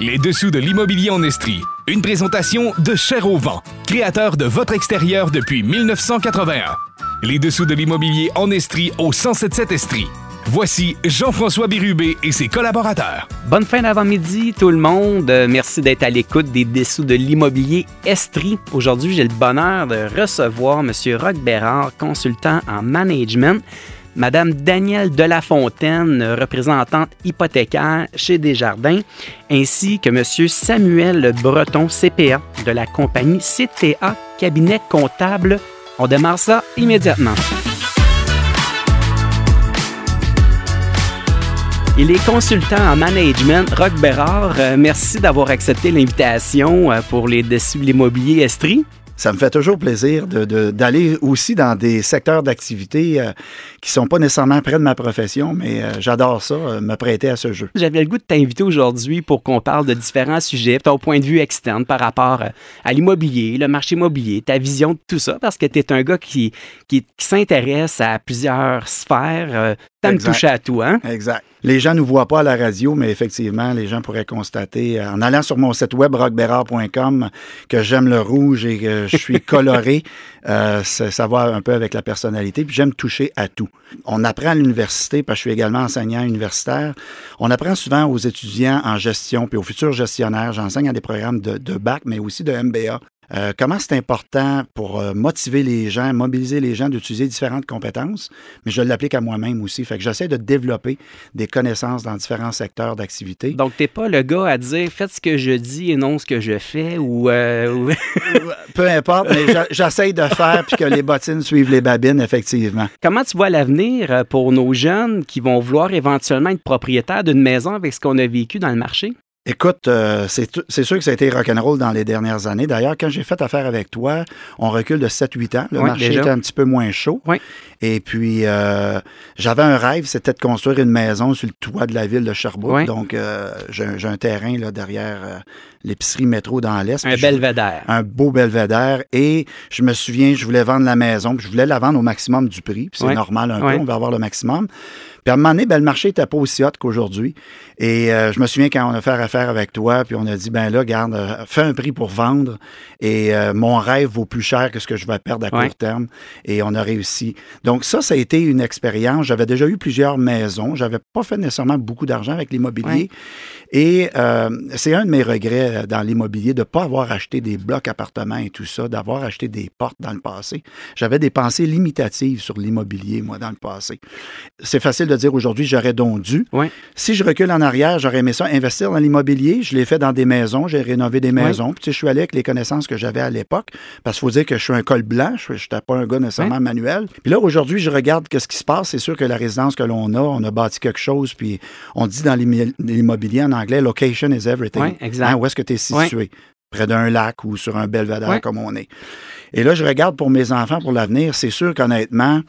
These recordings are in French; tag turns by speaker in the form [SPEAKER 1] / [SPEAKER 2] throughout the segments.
[SPEAKER 1] Les dessous de l'immobilier en Estrie. Une présentation de Cher au créateur de votre extérieur depuis 1981. Les dessous de l'immobilier en Estrie au 1077 Estrie. Voici Jean-François Bérubé et ses collaborateurs.
[SPEAKER 2] Bonne fin d'avant-midi tout le monde. Euh, Merci d'être à l'écoute des dessous de l'immobilier Estrie. Aujourd'hui, j'ai le bonheur de recevoir M. Roch Bérard, consultant en management. Madame Danielle Delafontaine, représentante hypothécaire chez Desjardins, ainsi que Monsieur Samuel Breton, CPA, de la compagnie CTA Cabinet Comptable. On démarre ça immédiatement. Il est consultant en management. Roch Bérard, euh, merci d'avoir accepté l'invitation euh, pour les dessus de l'immobilier Estrie.
[SPEAKER 3] Ça me fait toujours plaisir d'aller de, aussi dans des secteurs d'activité euh, qui sont pas nécessairement près de ma profession, mais euh, j'adore ça, euh, me prêter à ce jeu.
[SPEAKER 2] J'avais le goût de t'inviter aujourd'hui pour qu'on parle de différents sujets, ton point de vue externe par rapport euh, à l'immobilier, le marché immobilier, ta vision de tout ça, parce que tu es un gars qui, qui, qui s'intéresse à plusieurs sphères. T'aimes
[SPEAKER 3] Exact.
[SPEAKER 2] toucher à tout, hein?
[SPEAKER 3] Exact. Les gens ne nous voient pas à la radio, mais effectivement, les gens pourraient constater, euh, en allant sur mon site web rockberard.com, que j'aime le rouge et que je suis coloré. Euh, ça, ça va un peu avec la personnalité. Puis j'aime toucher à tout. On apprend à l'université, parce que je suis également enseignant universitaire, on apprend souvent aux étudiants en gestion, puis aux futurs gestionnaires. J'enseigne à des programmes de, de bac, mais aussi de MBA. Euh, comment c'est important pour euh, motiver les gens, mobiliser les gens d'utiliser différentes compétences, mais je l'applique à moi-même aussi. Fait que j'essaie de développer des connaissances dans différents secteurs d'activité.
[SPEAKER 2] Donc, t'es pas le gars à dire faites ce que je dis et non ce que je fais ou. euh, ou-
[SPEAKER 3] Peu importe, mais j'essaie de faire puis que les bottines suivent les babines, effectivement.
[SPEAKER 2] Comment tu vois l'avenir pour nos jeunes qui vont vouloir éventuellement être propriétaires d'une maison avec ce qu'on a vécu dans le marché?
[SPEAKER 3] Écoute, euh, c'est sûr que ça a été rock'n'roll dans les dernières années. D'ailleurs, quand j'ai fait affaire avec toi, on recule de 7-8 ans. Le
[SPEAKER 2] Oui,
[SPEAKER 3] marché
[SPEAKER 2] déjà.
[SPEAKER 3] était un petit peu moins chaud.
[SPEAKER 2] Oui.
[SPEAKER 3] Et puis, euh, j'avais un rêve, c'était de construire une maison sur le toit de la ville de Sherbrooke.
[SPEAKER 2] Oui.
[SPEAKER 3] Donc, euh, j'ai un- terrain là, derrière euh, l'épicerie métro dans l'Est.
[SPEAKER 2] Un
[SPEAKER 3] je-
[SPEAKER 2] belvédère.
[SPEAKER 3] un beau belvédère. Et je me souviens, je voulais vendre la maison, puis je voulais la vendre au maximum du prix. C'est normal un peu, on va avoir le maximum. Puis à un moment donné, ben, le marché n'était pas aussi hot qu'aujourd'hui. Et euh, je me souviens quand on a fait affaire avec toi, puis on a dit, ben là, garde, euh, fais un prix pour vendre. Et euh, mon rêve vaut plus cher que ce que je vais perdre à
[SPEAKER 2] Ouais.
[SPEAKER 3] court terme. Et on a réussi. Donc ça, ça a été une expérience. J'avais déjà eu plusieurs maisons. J'avais pas fait nécessairement beaucoup d'argent avec l'immobilier. Et euh, c'est un de mes regrets dans l'immobilier de ne pas avoir acheté des blocs appartements et tout ça, d'avoir acheté des portes dans le passé. J'avais des pensées limitatives sur l'immobilier, moi, dans le passé. C'est facile de dire aujourd'hui, j'aurais donc dû. Si je recule en arrière, j'aurais aimé ça investir dans l'immobilier. Je l'ai fait dans des maisons, j'ai rénové des maisons. Puis, tu sais, je suis allé avec les connaissances que j'avais à l'époque. Parce qu'il faut dire que je suis un col blanc, je n'étais pas un gars nécessairement manuel. Puis là, aujourd'hui, je regarde ce qui se passe. C'est sûr que la résidence que l'on a, on a bâti quelque chose. Puis on dit dans l'immo- l'immobilier en anglais, location is everything.
[SPEAKER 2] Exact.
[SPEAKER 3] Hein, où est-ce que tu es situé? Près d'un lac ou sur un belvédère
[SPEAKER 2] Ouais.
[SPEAKER 3] comme on est. Et là, je regarde pour mes enfants, pour l'avenir. C'est sûr qu'honnêtement,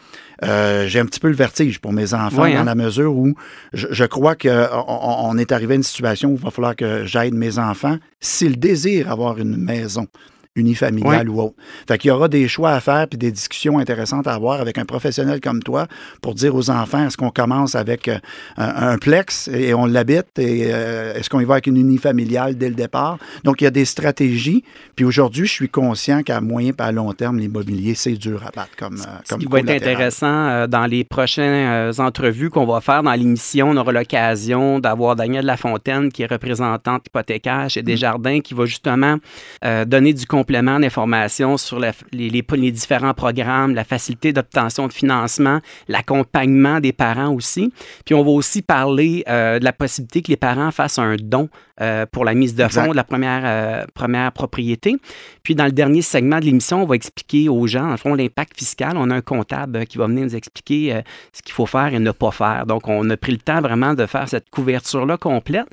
[SPEAKER 3] euh, j'ai un petit peu le vertige pour mes enfants dans
[SPEAKER 2] hein?
[SPEAKER 3] la mesure où je, je crois qu'on on est arrivé à une situation où il va falloir que j'aide mes enfants s'ils désirent avoir une maison unifamiliale ou autre. Fait qu'il y aura des choix à faire puis des discussions intéressantes à avoir avec un professionnel comme toi pour dire aux enfants est-ce qu'on commence avec euh, un, un plex et on l'habite et euh, est-ce qu'on y va avec une unifamiliale dès le départ? Donc il y a des stratégies. Puis aujourd'hui, je suis conscient qu'à moyen et à long terme, l'immobilier c'est dur à battre comme euh,
[SPEAKER 2] Ce
[SPEAKER 3] comme
[SPEAKER 2] qui va être intéressant euh, dans les prochaines euh, entrevues qu'on va faire dans l'émission, on aura l'occasion d'avoir Danielle Lafontaine, qui est représentante hypothécaire
[SPEAKER 3] Mm.
[SPEAKER 2] chez Desjardins, qui va justement euh, donner du complément d'informations sur la- les, les- les différents programmes, la facilité d'obtention de financement, l'accompagnement des parents aussi. Puis on va aussi parler euh, de la possibilité que les parents fassent un don euh, pour la mise de fonds de la première, euh, première propriété. Puis dans le dernier segment de l'émission, on va expliquer aux gens, en fond, l'impact fiscal. On a un comptable qui va venir nous expliquer ce qu'il faut faire et ne pas faire. Donc, on a pris le temps vraiment de faire cette couverture-là complète.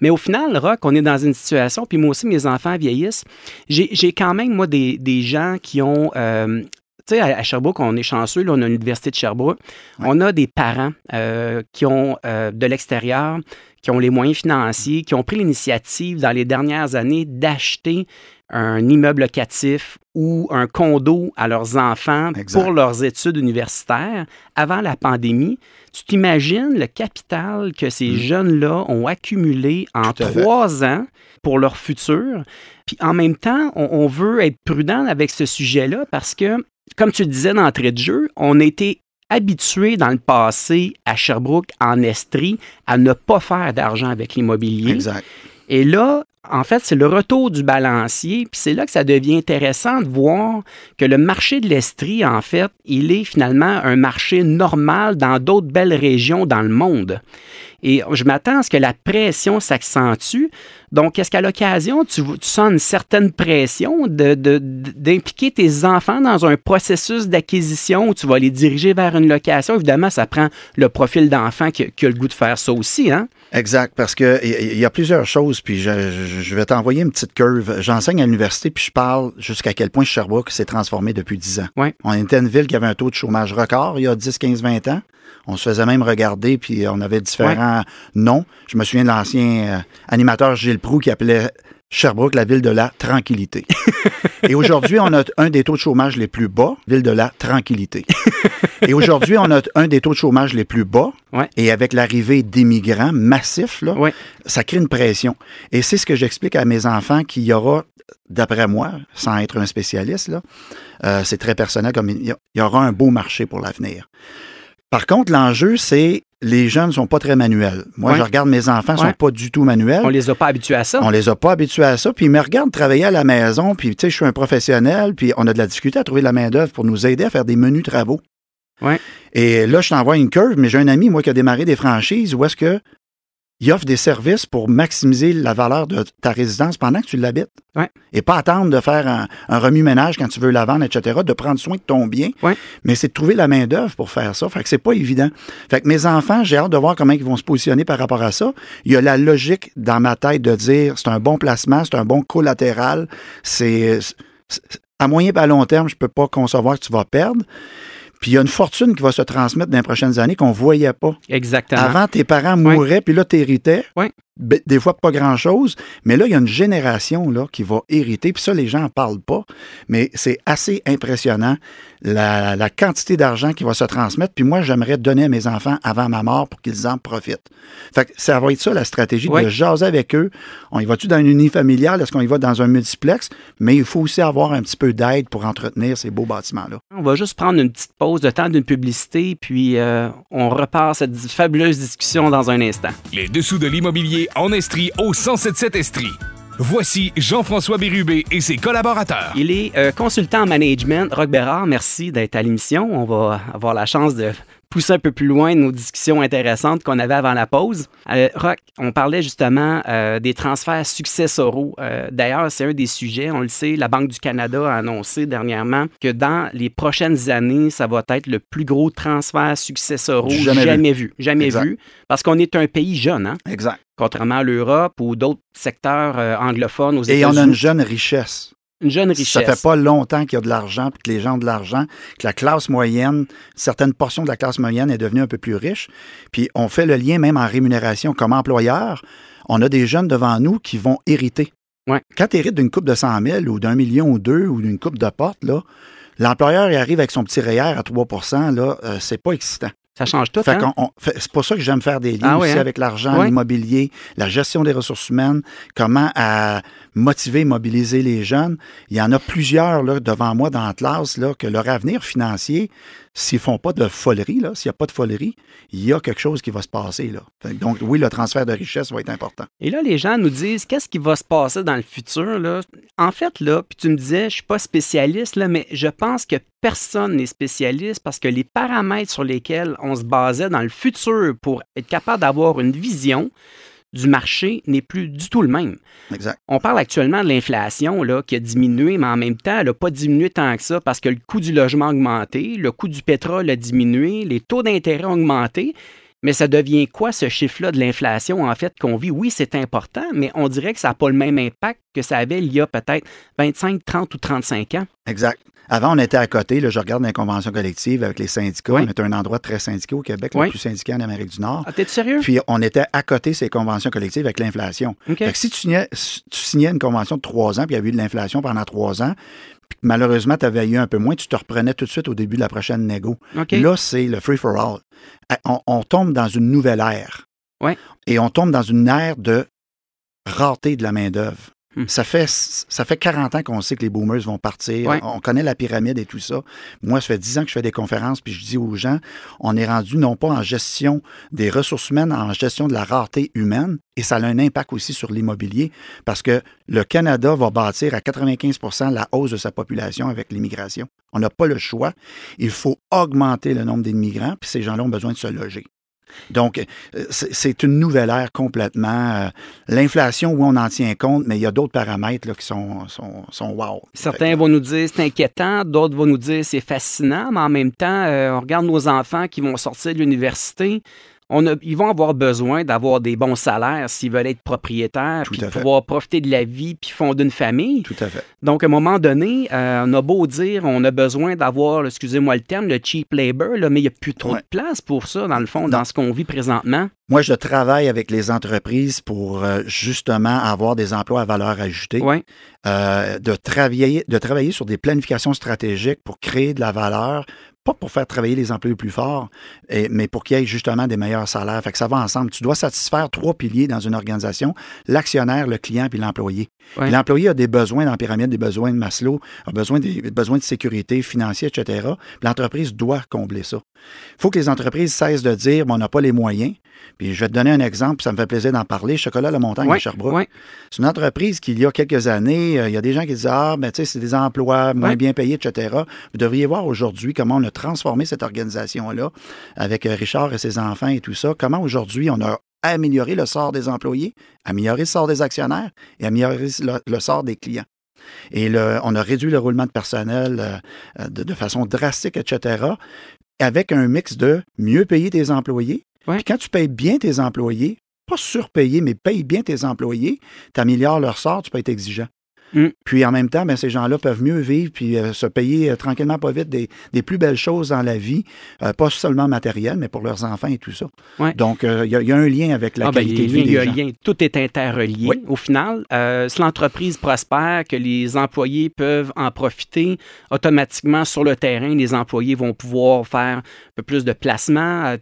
[SPEAKER 2] Mais au final, Rock, on est dans une situation, puis moi aussi, mes enfants vieillissent. J'ai quand même, moi, des, des gens qui ont... euh, tu sais, à, à Sherbrooke, on est chanceux, là, on a l'Université de Sherbrooke. On a des parents euh, qui ont euh, de l'extérieur, qui ont les moyens financiers, qui ont pris l'initiative dans les dernières années d'acheter un immeuble locatif ou un condo à leurs enfants
[SPEAKER 3] Exact.
[SPEAKER 2] pour leurs études universitaires avant la pandémie. Tu t'imagines le capital que ces jeunes-là ont accumulé en
[SPEAKER 3] Mm.
[SPEAKER 2] Trois ans pour leur futur? Puis en même temps, on, on veut être prudent avec ce sujet-là parce que, comme tu le disais d'entrée de jeu, on a été habitué dans le passé à Sherbrooke, en Estrie, à ne pas faire d'argent avec l'immobilier.
[SPEAKER 3] Exact.
[SPEAKER 2] Et là, en fait, c'est le retour du balancier, puis c'est là que ça devient intéressant de voir que le marché de l'Estrie, en fait, il est finalement un marché normal dans d'autres belles régions dans le monde. Et je m'attends à ce que la pression s'accentue. Donc, est-ce qu'à l'occasion, tu, tu sens une certaine pression de- de- d'impliquer tes enfants dans un processus d'acquisition où tu vas les diriger vers une location? Évidemment, ça prend le profil d'enfant qui, qui a le goût de faire ça aussi, hein?
[SPEAKER 3] Exact, parce que il y- y a plusieurs choses, puis je vais t'envoyer une petite curve. J'enseigne à l'université, puis je parle jusqu'à quel point Sherbrooke s'est transformé depuis 10 ans.
[SPEAKER 2] Ouais.
[SPEAKER 3] On était une ville qui avait un taux de chômage record il y a 10, 15, 20 ans. On se faisait même regarder, puis on avait différents noms. Je me souviens de l'ancien euh, animateur Gilles Proux qui appelait Sherbrooke la ville de la tranquillité. Et aujourd'hui, on a un des taux de chômage les plus bas, ville de la tranquillité. Et aujourd'hui, on a un des taux de chômage les plus bas.
[SPEAKER 2] Ouais.
[SPEAKER 3] Et avec l'arrivée d'immigrants massifs, là,
[SPEAKER 2] Ouais.
[SPEAKER 3] ça crée une pression. Et c'est ce que j'explique à mes enfants qu'il y aura, d'après moi, sans être un spécialiste, là, euh, c'est très personnel, comme il y aura un beau marché pour l'avenir. Par contre, l'enjeu, c'est les jeunes ne sont pas très manuels. Moi,
[SPEAKER 2] Ouais.
[SPEAKER 3] je regarde mes enfants, ne
[SPEAKER 2] Ouais.
[SPEAKER 3] sont pas du tout manuels.
[SPEAKER 2] On les a pas habitués à ça.
[SPEAKER 3] On les a pas habitués à ça. Puis ils me regardent travailler à la maison. Puis, tu sais, je suis un professionnel. Puis on a de la difficulté à trouver de la main-d'œuvre pour nous aider à faire des menus travaux.
[SPEAKER 2] Ouais.
[SPEAKER 3] Et là, je t'envoie une curve, mais j'ai un ami, moi, qui a démarré des franchises où est-ce que il offre des services pour maximiser la valeur de ta résidence pendant que tu l'habites.
[SPEAKER 2] Ouais.
[SPEAKER 3] Et pas attendre de faire un, un remue-ménage quand tu veux la vendre, etc., de prendre soin de ton bien.
[SPEAKER 2] Ouais.
[SPEAKER 3] Mais c'est de trouver la main-d'œuvre pour faire ça. Fait que c'est pas évident. Fait que mes enfants, j'ai hâte de voir comment ils vont se positionner par rapport à ça. Il y a la logique dans ma tête de dire c'est un bon placement, c'est un bon collatéral. C'est c'est- à moyen et à long terme, je peux pas concevoir que tu vas perdre. Puis il y a une fortune qui va se transmettre dans les prochaines années qu'on voyait pas.
[SPEAKER 2] Exactement.
[SPEAKER 3] Avant, tes parents mouraient, puis là, tu héritais.
[SPEAKER 2] Ouais.
[SPEAKER 3] Des fois, pas grand-chose. Mais là, il y a une génération là, qui va hériter. Puis ça, les gens n'en parlent pas. Mais c'est assez impressionnant, la, la quantité d'argent qui va se transmettre. Puis moi, j'aimerais donner à mes enfants avant ma mort pour qu'ils en profitent. Fait que ça va être ça, la stratégie, de jaser avec eux. On y va-tu dans une unifamiliale? Est-ce qu'on y va dans un multiplex? Mais il faut aussi avoir un petit peu d'aide pour entretenir ces beaux bâtiments-là.
[SPEAKER 2] On va juste prendre une petite pause de temps d'une publicité, puis euh, on repart cette fabuleuse discussion dans un instant.
[SPEAKER 1] Les dessous de l'immobilier en Estrie au 1077 Estrie. Voici Jean-François Bérubé et ses collaborateurs.
[SPEAKER 2] Il est euh, consultant en management. Rock Bérard, merci d'être à l'émission. On va avoir la chance de pousser un peu plus loin nos discussions intéressantes qu'on avait avant la pause. Euh, Rock, on parlait justement euh, des transferts successoraux. Euh, D'ailleurs, c'est un des sujets, on le sait, la Banque du Canada a annoncé dernièrement que dans les prochaines années, ça va être le plus gros transfert successoraux
[SPEAKER 3] Jamais
[SPEAKER 2] jamais,
[SPEAKER 3] vu.
[SPEAKER 2] vu. Jamais
[SPEAKER 3] Exact.
[SPEAKER 2] vu. Parce qu'on est un pays jeune, hein?
[SPEAKER 3] Exact.
[SPEAKER 2] contrairement à l'Europe ou d'autres secteurs euh, anglophones aux
[SPEAKER 3] Et
[SPEAKER 2] États-Unis.
[SPEAKER 3] on a une jeune richesse.
[SPEAKER 2] Une jeune richesse.
[SPEAKER 3] Ça fait pas longtemps qu'il y a de l'argent, puis que les gens ont de l'argent, que la classe moyenne, certaines portions de la classe moyenne est devenue un peu plus riche. Puis on fait le lien même en rémunération comme employeur. On a des jeunes devant nous qui vont hériter.
[SPEAKER 2] Ouais.
[SPEAKER 3] Quand tu hérites d'une coupe de 100 000 ou d'un million ou deux ou d'une coupe de porte, là, l'employeur arrive avec son petit REER à 3 là, euh, c'est pas excitant.
[SPEAKER 2] Ça change tout. Hein?
[SPEAKER 3] c'est pour ça que j'aime faire des liens
[SPEAKER 2] Ah
[SPEAKER 3] aussi
[SPEAKER 2] oui, hein?
[SPEAKER 3] avec l'argent, l'immobilier, la gestion des ressources humaines, comment à motiver, mobiliser les jeunes. Il y en a plusieurs là, devant moi dans la classe là, que leur avenir financier, s'ils font pas de folerie, là, s'il n'y a pas de folerie, il y a quelque chose qui va se passer. Là. Donc oui, le transfert de richesse va être important.
[SPEAKER 2] Et là, les gens nous disent qu'est-ce qui va se passer dans le futur. Là? En fait, là, puis tu me disais, je suis pas spécialiste, là, mais je pense que personne n'est spécialiste parce que les paramètres sur lesquels on se basait dans le futur pour être capable d'avoir une vision du marché n'est plus du tout le même.
[SPEAKER 3] Exact.
[SPEAKER 2] On parle actuellement de l'inflation qui a diminué, mais en même temps, elle n'a pas diminué tant que ça parce que le coût du logement a augmenté, le coût du pétrole a diminué, les taux d'intérêt ont augmenté. Mais ça devient quoi ce chiffre-là de l'inflation, en fait, qu'on vit? Oui, c'est important, mais on dirait que ça n'a pas le même impact que ça avait il y a peut-être 25, 30 ou 35 ans.
[SPEAKER 3] Exact. Avant, on était à côté. Là, je regarde les conventions collectives avec les syndicats. On était un endroit très syndiqué au Québec, le plus syndiqué en Amérique du Nord.
[SPEAKER 2] Ah, t'es sérieux?
[SPEAKER 3] Puis on était à côté ces conventions collectives avec l'inflation. Si tu signais, tu signais, une convention de trois ans, puis il y avait eu de l'inflation pendant trois ans, malheureusement, tu avais eu un peu moins, tu te reprenais tout de suite au début de la prochaine négo. Là, c'est le free-for-all. On, on, tombe dans une nouvelle ère.
[SPEAKER 2] Ouais.
[SPEAKER 3] Et on tombe dans une ère de rareté de la main-d'œuvre. Hmm. Ça, fait, ça fait 40 ans qu'on sait que les boomers vont partir. On connaît la pyramide et tout ça. Moi, ça fait 10 ans que je fais des conférences, puis je dis aux gens, on est rendu non pas en gestion des ressources humaines, en gestion de la rareté humaine, et ça a un impact aussi sur l'immobilier, parce que le Canada va bâtir à 95% la hausse de sa population avec l'immigration. On n'a pas le choix. Il faut augmenter le nombre d'immigrants, puis ces gens-là ont besoin de se loger. Donc, euh, c'est une nouvelle ère complètement. Euh, l'inflation, oui, on en tient compte, mais il y a d'autres paramètres qui sont, sont, sont wow.
[SPEAKER 2] Certains vont nous dire c'est inquiétant, d'autres vont nous dire c'est fascinant, mais en même temps, euh, on regarde nos enfants qui vont sortir de l'université ils vont avoir besoin d'avoir des bons salaires s'ils veulent être propriétaires, puis pouvoir profiter de la vie, puis fonder une famille.
[SPEAKER 3] Tout à fait.
[SPEAKER 2] Donc, à un moment donné, euh, on a beau dire, on a besoin d'avoir, excusez-moi le terme, le cheap labor, mais il n'y a plus trop de place pour ça, dans le fond, dans ce qu'on vit présentement.
[SPEAKER 3] Moi, je travaille avec les entreprises pour euh, justement avoir des emplois à valeur ajoutée, euh, de, travailler, de travailler sur des planifications stratégiques pour créer de la valeur, pas pour faire travailler les employés plus forts, mais pour qu'il y ait justement des meilleurs salaires. Fait que ça va ensemble. Tu dois satisfaire trois piliers dans une organisation, l'actionnaire, le client puis l'employé. L'employé a des besoins dans la pyramide, des besoins de Maslow, a besoin des besoins de sécurité financière, etc. L'entreprise doit combler ça. Il faut que les entreprises cessent de dire on n'a pas les moyens. Puis je vais te donner un exemple, ça me fait plaisir d'en parler. Chocolat La Montagne à Sherbrooke. C'est une entreprise qui, il y a quelques années, euh, il y a des gens qui disent Ah, ben, tu sais, c'est des emplois moins bien payés, etc. Vous devriez voir aujourd'hui comment on a transformé cette organisation-là avec euh, Richard et ses enfants et tout ça. Comment aujourd'hui on a amélioré le sort des employés, amélioré le sort des actionnaires et amélioré le, sort des clients. Et le, on a réduit le roulement de personnel euh, de, de, façon drastique, etc., avec un mix de mieux payer tes employés, quand tu payes bien tes employés, pas surpayer, mais paye bien tes employés, tu améliores leur sort, tu peux être exigeant. Mm. Puis en même temps, ben, ces gens-là peuvent mieux vivre puis euh, se payer euh, tranquillement, pas vite, des, plus belles choses dans la vie, euh, pas seulement matériel, mais pour leurs enfants et tout ça. Donc, il y, a un lien avec la ah, ben, qualité de vie. Il y a un lien.
[SPEAKER 2] Tout est interrelié. Au final, si l'entreprise prospère, que les employés peuvent en profiter, automatiquement sur le terrain, les employés vont pouvoir faire un peu plus de placement,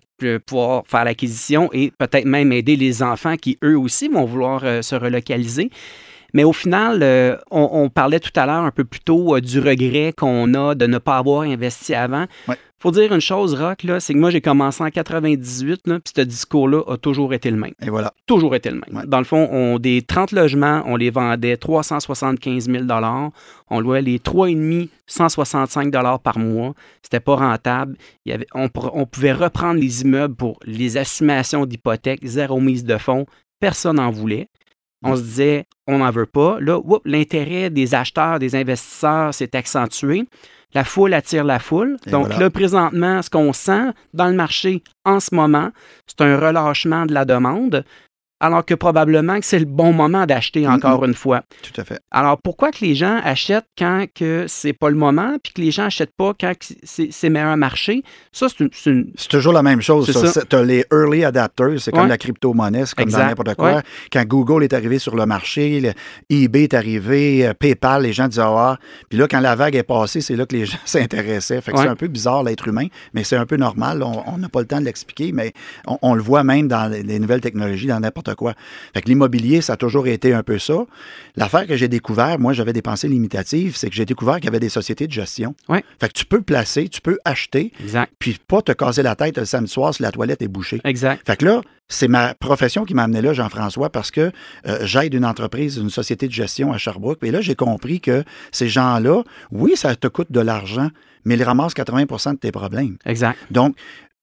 [SPEAKER 2] pouvoir faire l'acquisition et peut-être même aider les enfants qui, eux aussi, vont vouloir se relocaliser. Mais au final, euh, on, parlait tout à l'heure un peu plus tôt euh, du regret qu'on a de ne pas avoir investi avant. Il faut dire une chose, Rock, c'est que moi, j'ai commencé en 98, puis ce discours-là a toujours été le même.
[SPEAKER 3] Et voilà.
[SPEAKER 2] Toujours été le même. Dans le fond, on, des 30 logements, on les vendait 375 000 On louait les 3,5 165 par mois. C'était pas rentable. Il y avait, on, on pouvait reprendre les immeubles pour les assumations d'hypothèques, zéro mise de fonds. Personne n'en voulait. On se disait, on n'en veut pas. Là, l'intérêt des acheteurs, des investisseurs s'est accentué. La foule attire la foule. Donc là, présentement, ce qu'on sent dans le marché en ce moment, c'est un relâchement de la demande alors que probablement que c'est le bon moment d'acheter encore une fois.
[SPEAKER 3] Tout à fait.
[SPEAKER 2] Alors pourquoi que les gens achètent quand que c'est pas le moment, puis que les gens achètent pas quand c'est meilleur marché? Ça c'est une,
[SPEAKER 3] C'est toujours la même chose. Tu as les early adapters, c'est comme la crypto-monnaie, c'est comme dans n'importe quoi. Quand Google est arrivé sur le marché, eBay est arrivé, euh, PayPal, les gens disaient ah, puis là quand la vague est passée, c'est là que les gens s'intéressaient. Fait que c'est un peu bizarre l'être humain, mais c'est un peu normal. On n'a pas le temps de l'expliquer, mais on, on, le voit même dans les nouvelles technologies, dans n'importe quoi. Fait que l'immobilier, ça a toujours été un peu ça. L'affaire que j'ai découvert, moi, j'avais des pensées limitatives, c'est que j'ai découvert qu'il y avait des sociétés de gestion.
[SPEAKER 2] Ouais.
[SPEAKER 3] Fait que tu peux placer, tu peux acheter,
[SPEAKER 2] exact.
[SPEAKER 3] puis pas te casser la tête le samedi soir si la toilette est bouchée.
[SPEAKER 2] Exact.
[SPEAKER 3] Fait que là, c'est ma profession qui m'a amené là, Jean-François, parce que euh, j'aide une entreprise, une société de gestion à Sherbrooke. Et là, j'ai compris que ces gens-là, oui, ça te coûte de l'argent, mais ils ramassent 80% de tes problèmes.
[SPEAKER 2] Exact.
[SPEAKER 3] Donc,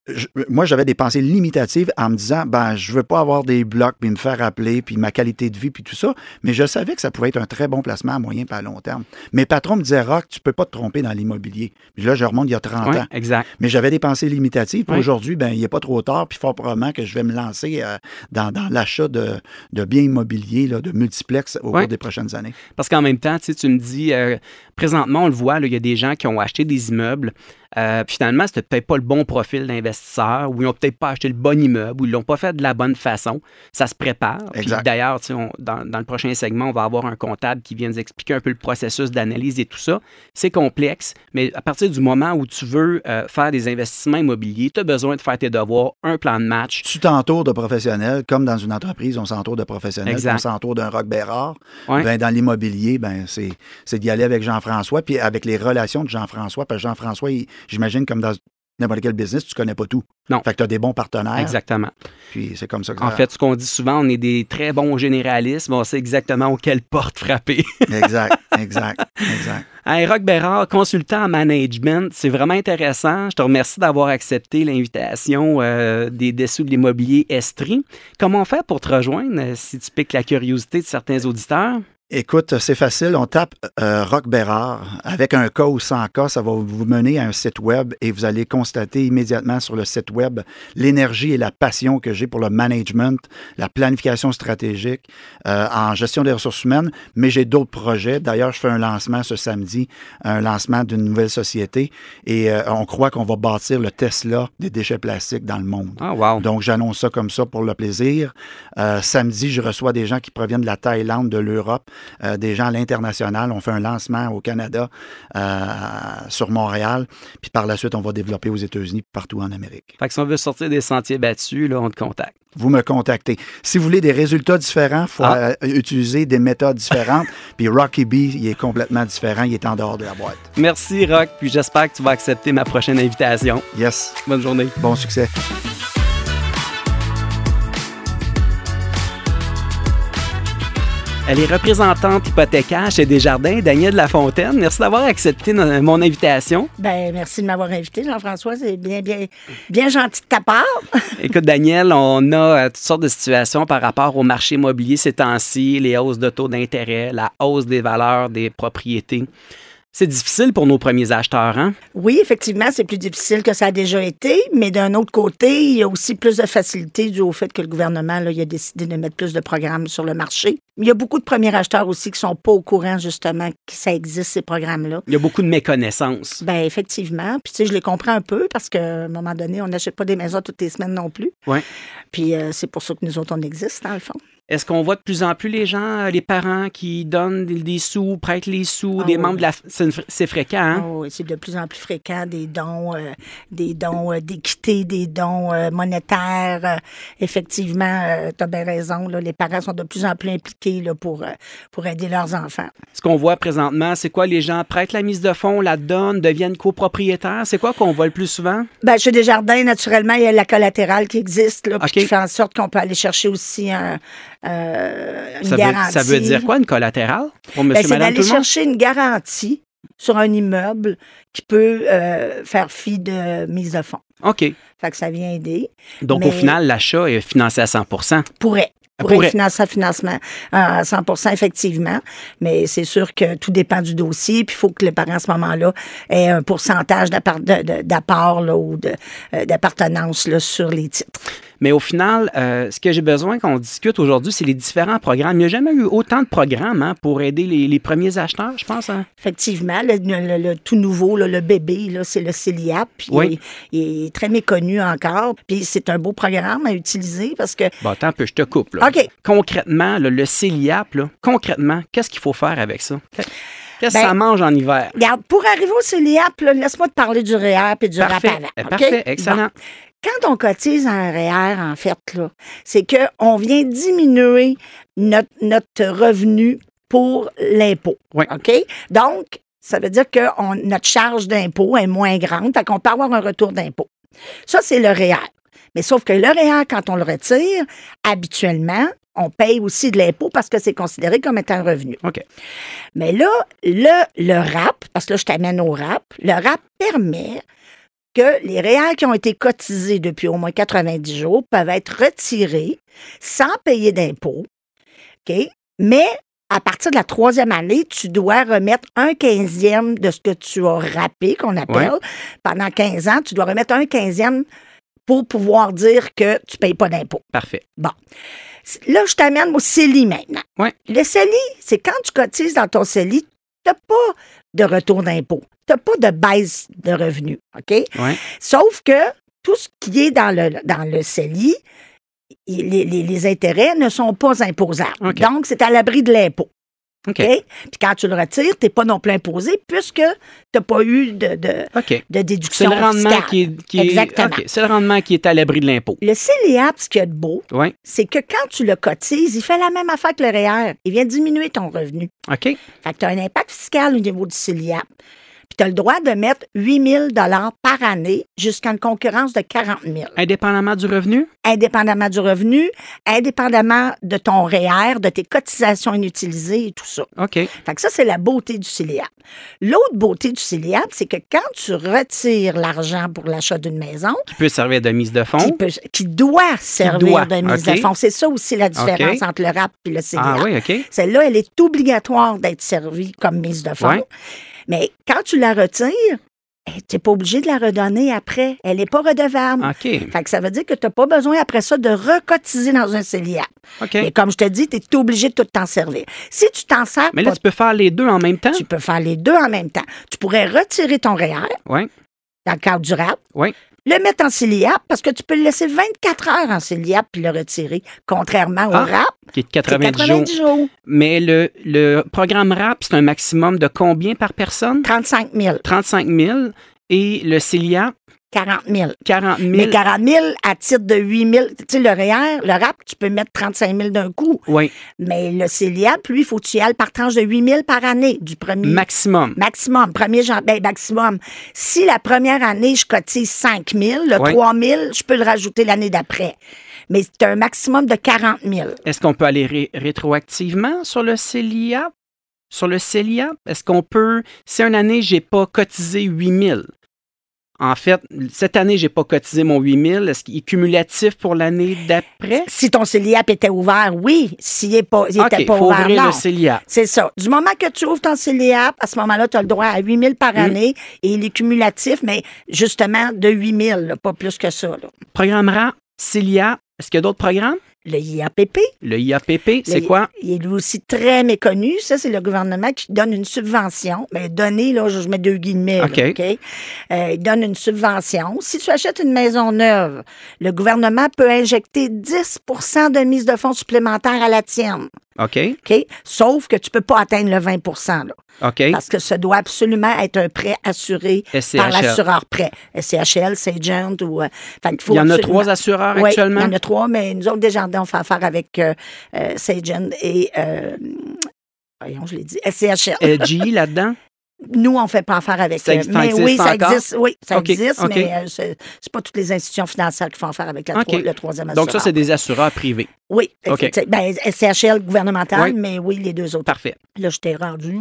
[SPEAKER 3] je- moi, j'avais des pensées limitatives en me disant, ben, je veux pas avoir des blocs, puis me faire appeler, puis ma qualité de vie, puis tout ça. Mais je savais que ça pouvait être un très bon placement à moyen et à long terme. Mes patrons me disaient, Rock, tu peux pas te tromper dans l'immobilier. Puis là, je remonte il y a 30
[SPEAKER 2] Oui,
[SPEAKER 3] ans.
[SPEAKER 2] exact.
[SPEAKER 3] Mais j'avais des pensées limitatives. Puis
[SPEAKER 2] Oui.
[SPEAKER 3] aujourd'hui, ben, il n'est pas trop tard, puis fort probablement que je vais me lancer euh, dans, dans l'achat de, de biens immobiliers, là, de multiplex au
[SPEAKER 2] Oui.
[SPEAKER 3] cours des prochaines années.
[SPEAKER 2] Parce qu'en même temps, tu me dis, euh, présentement, on le voit, il y a des gens qui ont acheté des immeubles. Euh, puis finalement, c'était peut-être pas le bon profil d'investisseur, ou ils n'ont peut-être pas acheté le bon immeuble, ou ils l'ont pas fait de la bonne façon. Ça se prépare. D'ailleurs, dans, dans le prochain segment, on va avoir un comptable qui vient nous expliquer un peu le processus d'analyse et tout ça. C'est complexe, mais à partir du moment où tu veux euh, faire des investissements immobiliers, tu as besoin de faire tes devoirs, un plan de match.
[SPEAKER 3] Tu t'entoures de professionnels, comme dans une entreprise, on s'entoure de professionnels, on s'entoure d'un Rock Bérard.
[SPEAKER 2] Ouais.
[SPEAKER 3] Ben, dans l'immobilier, ben, c'est, c'est d'y aller avec Jean-François, puis avec les relations de Jean-François. Parce que Jean-François, il- j'imagine, comme dans n'importe quel business, tu connais pas tout.
[SPEAKER 2] Non.
[SPEAKER 3] Fait que tu as des bons partenaires.
[SPEAKER 2] Exactement.
[SPEAKER 3] Puis c'est comme ça que
[SPEAKER 2] En
[SPEAKER 3] ça-
[SPEAKER 2] fait, ce qu'on dit souvent, on est des très bons généralistes, mais on sait exactement auquel porte frapper.
[SPEAKER 3] Exact, exact, exact.
[SPEAKER 2] Hey, Rock Bérard, consultant en management, c'est vraiment intéressant. Je te remercie d'avoir accepté l'invitation euh, des dessous de l'immobilier Estrie. Comment fait pour te rejoindre euh, si tu piques la curiosité de certains auditeurs?
[SPEAKER 3] Écoute, c'est facile. On tape euh, Rock Bérard. Avec un K ou sans K, ça va vous mener à un site web et vous allez constater immédiatement sur le site web l'énergie et la passion que j'ai pour le management, la planification stratégique euh, en gestion des ressources humaines. Mais j'ai d'autres projets. D'ailleurs, je fais un lancement ce samedi, un lancement d'une nouvelle société et euh, on croit qu'on va bâtir le Tesla des déchets plastiques dans le monde.
[SPEAKER 2] Ah, wow.
[SPEAKER 3] Donc, j'annonce ça comme ça pour le plaisir. Euh, samedi, je reçois des gens qui proviennent de la Thaïlande, de l'Europe, euh, des gens à l'international. On fait un lancement au Canada, euh, sur Montréal. Puis par la suite, on va développer aux États-Unis, partout en Amérique.
[SPEAKER 2] Fait que si on veut sortir des sentiers battus, là, on te contacte.
[SPEAKER 3] Vous me contactez. Si vous voulez des résultats différents, il faut
[SPEAKER 2] Ah.
[SPEAKER 3] euh, utiliser des méthodes différentes. puis Rocky B, il est complètement différent. Il est en dehors de la boîte.
[SPEAKER 2] Merci, Rock, puis j'espère que tu vas accepter ma prochaine invitation.
[SPEAKER 3] Yes.
[SPEAKER 2] Bonne journée.
[SPEAKER 3] Bon succès.
[SPEAKER 2] Elle est représentante hypothécaire chez Desjardins, Danielle Lafontaine. Merci d'avoir accepté no- mon invitation.
[SPEAKER 4] Ben, merci de m'avoir invité, Jean-François. C'est bien, bien, bien gentil de ta part.
[SPEAKER 2] Écoute, Daniel, on a euh, toutes sortes de situations par rapport au marché immobilier ces temps-ci, les hausses de taux d'intérêt, la hausse des valeurs des propriétés. C'est difficile pour nos premiers acheteurs, hein?
[SPEAKER 4] Oui, effectivement, c'est plus difficile que ça a déjà été, mais d'un autre côté, il y a aussi plus de facilité dû au fait que le gouvernement là, il a décidé de mettre plus de programmes sur le marché. Il y a beaucoup de premiers acheteurs aussi qui sont pas au courant, justement, que ça existe, ces programmes-là.
[SPEAKER 2] Il y a beaucoup de méconnaissance.
[SPEAKER 4] Ben effectivement. Puis tu sais, je les comprends un peu parce qu'à un moment donné, on n'achète pas des maisons toutes les semaines non plus.
[SPEAKER 2] Ouais.
[SPEAKER 4] Puis euh, c'est pour ça que nous autres, on existe, dans le fond.
[SPEAKER 2] Est-ce qu'on voit de plus en plus les gens, euh, les parents qui donnent des, sous, prêtent les sous,
[SPEAKER 4] Ah
[SPEAKER 2] des
[SPEAKER 4] oui.
[SPEAKER 2] membres de la... C'est, fréquent, hein?
[SPEAKER 4] Oh, oui, c'est de plus en plus fréquent, des dons, euh, des dons euh, d'équité, des dons euh, monétaires. Effectivement, tu as bien raison. Là, les parents sont de plus en plus impliqués là, pour, euh, pour aider leurs enfants.
[SPEAKER 2] Ce qu'on voit présentement, c'est quoi? Les gens prêtent la mise de fonds, la donnent, deviennent copropriétaires. C'est quoi qu'on voit le plus souvent?
[SPEAKER 4] Ben, chez Desjardins, naturellement, il y a la collatérale qui existe, là, puis
[SPEAKER 2] OK.
[SPEAKER 4] qui fait en sorte qu'on peut aller chercher aussi un, euh, une
[SPEAKER 2] Ça veut,
[SPEAKER 4] garantie.
[SPEAKER 2] ça veut dire quoi, une collatérale? Pour
[SPEAKER 4] Ben,
[SPEAKER 2] monsieur,
[SPEAKER 4] c'est d'aller chercher une garantie sur un immeuble qui peut euh, faire fi de mise de fonds.
[SPEAKER 2] OK.
[SPEAKER 4] Fait que ça vient aider.
[SPEAKER 2] Donc,
[SPEAKER 4] Mais-
[SPEAKER 2] au final, l'achat est financé à 100
[SPEAKER 4] Pourrait.
[SPEAKER 2] Ah,
[SPEAKER 4] Pourrait un financement à 100 effectivement. Mais c'est sûr que tout dépend du dossier. Puis il faut que les parents, à ce moment-là, aient un pourcentage d'apport ou euh, d'appartenance là, sur les titres.
[SPEAKER 2] Mais au final, euh, ce que j'ai besoin qu'on discute aujourd'hui, c'est les différents programmes. Il n'y a jamais eu autant de programmes hein, pour aider les, les premiers acheteurs, je pense. hein?
[SPEAKER 4] Effectivement, le, le- le tout nouveau, là, le bébé, c'est le CELIAP. Puis
[SPEAKER 2] Oui.
[SPEAKER 4] il, il est très méconnu encore. Puis c'est un beau programme à utiliser parce que
[SPEAKER 2] Bon, attends un peu, je te coupe. Là.
[SPEAKER 4] OK.
[SPEAKER 2] Concrètement, là, le CELIAP, concrètement, qu'est-ce qu'il faut faire avec ça? Qu'est-ce que
[SPEAKER 4] Ben,
[SPEAKER 2] ça mange en hiver?
[SPEAKER 4] Regarde, pour arriver au CELIAP, laisse-moi te parler du REER et du
[SPEAKER 2] Parfait,
[SPEAKER 4] RAP avant.
[SPEAKER 2] Eh, parfait, excellent.
[SPEAKER 4] Bon. Quand on cotise un REER, en fait, c'est qu'on vient diminuer notre, notre revenu pour l'impôt.
[SPEAKER 2] Oui.
[SPEAKER 4] OK? Donc, ça veut dire que on- notre charge d'impôt est moins grande, fait qu'on peut avoir un retour d'impôt. Ça, c'est le REER. Mais sauf que le REER, quand on le retire, habituellement, on paye aussi de l'impôt parce que c'est considéré comme étant un revenu.
[SPEAKER 2] OK.
[SPEAKER 4] Mais là, le, le RAP, parce que là, je t'amène au RAP, le RAP permet que les réels qui ont été cotisés depuis au moins 90 jours peuvent être retirés sans payer d'impôts. OK? Mais à partir de la troisième année, tu dois remettre un quinzième de ce que tu as rappé, qu'on appelle. Pendant 15 ans, tu dois remettre un quinzième pour pouvoir dire que tu ne payes pas d'impôts.
[SPEAKER 2] Parfait.
[SPEAKER 4] Bon. Là, je t'amène au CELI maintenant.
[SPEAKER 2] Ouais.
[SPEAKER 4] Le CELI, c'est quand tu cotises dans ton CELI, tu n'as pas de retour d'impôt. Tu n'as pas de baisse de revenus. OK?
[SPEAKER 2] Ouais.
[SPEAKER 4] Sauf que tout ce qui est dans le, dans le CELI, les, les- les intérêts ne sont pas imposables. Donc, c'est à l'abri de l'impôt.
[SPEAKER 2] OK.
[SPEAKER 4] Puis quand tu le retires, tu n'es pas non plus imposé puisque tu n'as pas eu de, de, de
[SPEAKER 2] C'est
[SPEAKER 4] déduction
[SPEAKER 2] le rendement
[SPEAKER 4] fiscale.
[SPEAKER 2] qui est, qui
[SPEAKER 4] Exactement.
[SPEAKER 2] C'est le rendement qui est à l'abri de l'impôt.
[SPEAKER 4] Le CELIAP, ce qu'il y a de beau,
[SPEAKER 2] Oui.
[SPEAKER 4] c'est que quand tu le cotises, il fait la même affaire que le REER. Il vient diminuer ton revenu.
[SPEAKER 2] OK.
[SPEAKER 4] Fait que tu as un impact fiscal au niveau du CELIAP. Puis tu as le droit de mettre 8 000 par année jusqu'à une concurrence de 40 000
[SPEAKER 2] Indépendamment du revenu?
[SPEAKER 4] indépendamment du revenu, indépendamment de ton REER, de tes cotisations inutilisées et tout ça.
[SPEAKER 2] OK.
[SPEAKER 4] Fait que ça, c'est la beauté du CELIAP. L'autre beauté du CELIAP, c'est que quand tu retires l'argent pour l'achat d'une maison,
[SPEAKER 2] Qui peut servir de mise de
[SPEAKER 4] qui,
[SPEAKER 2] fonds?
[SPEAKER 4] peut- qui doit servir
[SPEAKER 2] doit,
[SPEAKER 4] de mise de fonds, c'est ça aussi la différence entre le RAP et le CELIAP.
[SPEAKER 2] Ah oui, OK.
[SPEAKER 4] Celle-là, elle est obligatoire d'être servie comme mise de fonds.
[SPEAKER 2] Ouais.
[SPEAKER 4] Mais quand tu la retires, tu n'es pas obligé de la redonner après. Elle n'est pas redevable.
[SPEAKER 2] OK.
[SPEAKER 4] Fait que ça veut dire que tu n'as pas besoin après ça de recotiser dans un CELIAP.
[SPEAKER 2] OK.
[SPEAKER 4] Mais comme je te dis, tu es obligé de tout t'en servir. Si tu t'en sers
[SPEAKER 2] Mais là,
[SPEAKER 4] pas,
[SPEAKER 2] tu peux faire les deux en même temps?
[SPEAKER 4] tu peux faire les deux en même temps. Tu pourrais retirer ton REER
[SPEAKER 2] Oui.
[SPEAKER 4] dans le cadre du RAP,
[SPEAKER 2] Oui.
[SPEAKER 4] Le mettre en CELIAP parce que tu peux le laisser 24 heures en CELIAP puis le retirer, contrairement au
[SPEAKER 2] Ah,
[SPEAKER 4] RAP,
[SPEAKER 2] Qui est de
[SPEAKER 4] c'est
[SPEAKER 2] 90,
[SPEAKER 4] 90
[SPEAKER 2] jours.
[SPEAKER 4] jours.
[SPEAKER 2] Mais le, le programme RAP, c'est un maximum de combien par personne?
[SPEAKER 4] 35 000,
[SPEAKER 2] 35 000. Et le CELIA,
[SPEAKER 4] 40 000.
[SPEAKER 2] 40 000.
[SPEAKER 4] Mais 40 000 à titre de 8 000. Tu sais, le REER, le RAP, tu peux mettre 35 000 d'un coup.
[SPEAKER 2] Oui,
[SPEAKER 4] Mais le CELIAP, lui, il faut que tu y ailles par tranche de 8 000 par année du premier.
[SPEAKER 2] maximum.
[SPEAKER 4] Maximum, premier jan- ben, maximum. Si la première année, je cotise 5 000, le
[SPEAKER 2] Ouais.
[SPEAKER 4] 3 000, je peux le rajouter l'année d'après. Mais c'est un maximum de 40 000.
[SPEAKER 2] Est-ce qu'on peut aller ré- rétroactivement sur le CELIA? Sur le CELIA? Est-ce qu'on peut, si une année, j'ai pas cotisé 8 000, en fait, cette année, j'ai pas cotisé mon 8 000, est-ce qu'il est cumulatif pour l'année d'après?
[SPEAKER 4] Si ton CELIAP était ouvert, oui. S'il n'est pas, il était pas
[SPEAKER 2] faut
[SPEAKER 4] ouvert,
[SPEAKER 2] ouvrir
[SPEAKER 4] non.
[SPEAKER 2] le.
[SPEAKER 4] C'est ça. Du moment que tu ouvres ton CELIAP, à ce moment-là, tu as le droit à 8 000 par
[SPEAKER 2] Mm.
[SPEAKER 4] année et il est cumulatif, mais justement de 8 000, là, pas plus que ça. là.
[SPEAKER 2] Programme RAP, CELIA, est-ce qu'il y a d'autres programmes?
[SPEAKER 4] Le IAPP,
[SPEAKER 2] Le IAPP, c'est quoi?
[SPEAKER 4] Il est lui aussi très méconnu. Ça, c'est le gouvernement qui donne une subvention. Mais donner, là, je je mets deux guillemets. là,
[SPEAKER 2] OK.
[SPEAKER 4] OK? Euh, il donne une subvention. Si tu achètes une maison neuve, le gouvernement peut injecter 10% de mise de fonds supplémentaires à la tienne.
[SPEAKER 2] OK,
[SPEAKER 4] OK? Sauf que tu peux pas atteindre le 20 là,
[SPEAKER 2] OK.
[SPEAKER 4] parce que ça doit absolument être un prêt assuré par l'assureur prêt. SCHL, Sagent ou... euh, qu'il faut
[SPEAKER 2] Il y en a trois assureurs
[SPEAKER 4] oui,
[SPEAKER 2] actuellement?
[SPEAKER 4] il y en a trois, mais nous autres, Desjardins, on fait affaire avec euh, euh, Sagen et. euh, voyons, je l'ai dit. SCHL.
[SPEAKER 2] LG là-dedans?
[SPEAKER 4] Nous, on ne fait pas affaire avec
[SPEAKER 2] Ça existe-
[SPEAKER 4] Mais
[SPEAKER 2] existe
[SPEAKER 4] oui, ça existe. Oui, ça existe, mais euh, c'est c'est pas toutes les institutions financières qui font affaire avec la le troisième assureur.
[SPEAKER 2] Donc, ça, c'est des assureurs privés.
[SPEAKER 4] Oui. Ben, SCHL gouvernemental,
[SPEAKER 2] Oui.
[SPEAKER 4] mais oui, les deux autres.
[SPEAKER 2] Parfait.
[SPEAKER 4] Là, je t'ai rendu?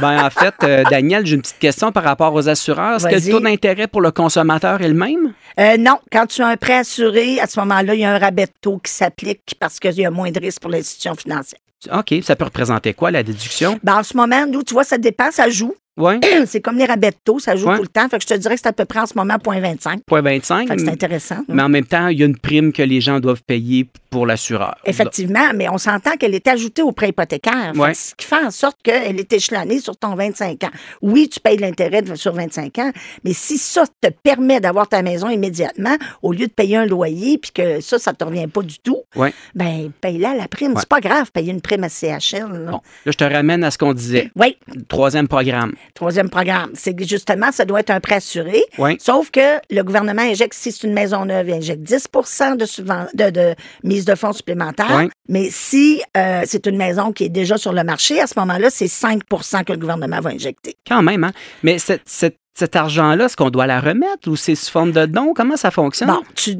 [SPEAKER 2] Ben, en fait, euh, Daniel, j'ai une petite question par rapport aux assureurs. Est-ce que le taux d'intérêt pour le consommateur est le même?
[SPEAKER 4] Euh, non, quand tu as un prêt assuré, à ce moment-là, il y a un rabais de taux qui s'applique parce qu'il y a moins de risques pour l'institution financière.
[SPEAKER 2] OK. Ça peut représenter quoi, la déduction?
[SPEAKER 4] Ben, en ce moment, nous, tu vois, ça dépend, ça joue.
[SPEAKER 2] Oui.
[SPEAKER 4] C'est comme les taux, ça joue
[SPEAKER 2] Ouais.
[SPEAKER 4] tout le temps. Fait que je te dirais que c'est à peu près en ce moment 0.25.
[SPEAKER 2] Point 25.
[SPEAKER 4] Fait que c'est intéressant.
[SPEAKER 2] Mais en même temps, il y a une prime que les gens doivent payer pour l'assureur.
[SPEAKER 4] Effectivement, mais on s'entend qu'elle est ajoutée au prêt hypothécaire.
[SPEAKER 2] Ouais.
[SPEAKER 4] Ce qui fait en sorte qu'elle est échelonnée sur ton 25 ans. Oui, tu payes l'intérêt sur 25 ans, mais si ça te permet d'avoir ta maison immédiatement, au lieu de payer un loyer, puis que ça, ça te revient pas du tout,
[SPEAKER 2] Ouais.
[SPEAKER 4] ben paye-la la prime.
[SPEAKER 2] Ouais.
[SPEAKER 4] C'est pas grave, payer une prime à CHL. là.
[SPEAKER 2] Bon, là, je te ramène à ce qu'on disait.
[SPEAKER 4] Oui,
[SPEAKER 2] Troisième programme.
[SPEAKER 4] troisième programme. C'est que justement, ça doit être un prêt assuré. Sauf que le gouvernement injecte, si c'est une maison neuve, il injecte 10 de, de, de mise de fonds supplémentaires.
[SPEAKER 2] Oui.
[SPEAKER 4] Mais si euh, c'est une maison qui est déjà sur le marché, à ce moment-là, c'est 5% que le gouvernement va injecter.
[SPEAKER 2] Quand même, hein? Mais cette- cette- cet argent-là, est-ce qu'on doit la remettre ou c'est sous forme de don? Comment ça fonctionne?
[SPEAKER 4] Bon, tu,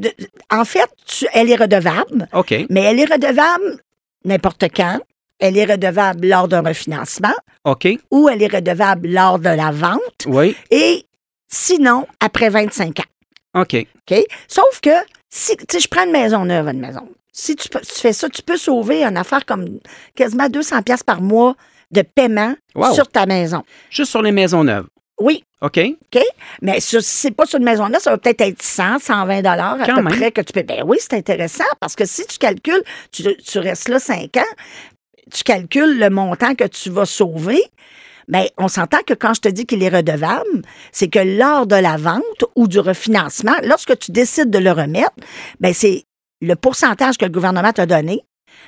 [SPEAKER 4] en fait, tu- elle est redevable,
[SPEAKER 2] OK.
[SPEAKER 4] mais elle est redevable n'importe quand. Elle est redevable lors d'un refinancement
[SPEAKER 2] OK.
[SPEAKER 4] ou elle est redevable lors de la vente
[SPEAKER 2] Oui.
[SPEAKER 4] et sinon après 25 ans.
[SPEAKER 2] OK.
[SPEAKER 4] OK? Sauf que, si, je prends une maison neuve, une maison. Si tu, fais ça, tu peux sauver une affaire comme quasiment 200 pièces par mois de paiement
[SPEAKER 2] Wow.
[SPEAKER 4] sur ta maison.
[SPEAKER 2] Juste sur les maisons neuves.
[SPEAKER 4] Oui,
[SPEAKER 2] OK?
[SPEAKER 4] mais sur- si c'est pas sur une maison neuve, ça va peut-être être 100, 120 dollars à
[SPEAKER 2] Quand
[SPEAKER 4] peu
[SPEAKER 2] même.
[SPEAKER 4] près que tu peux. Ben oui, c'est intéressant parce que si tu calcules, tu, tu restes là 5 ans, tu calcules le montant que tu vas sauver. Mais on s'entend que quand je te dis qu'il est redevable, c'est que lors de la vente ou du refinancement, lorsque tu décides de le remettre, ben c'est le pourcentage que le gouvernement t'a donné.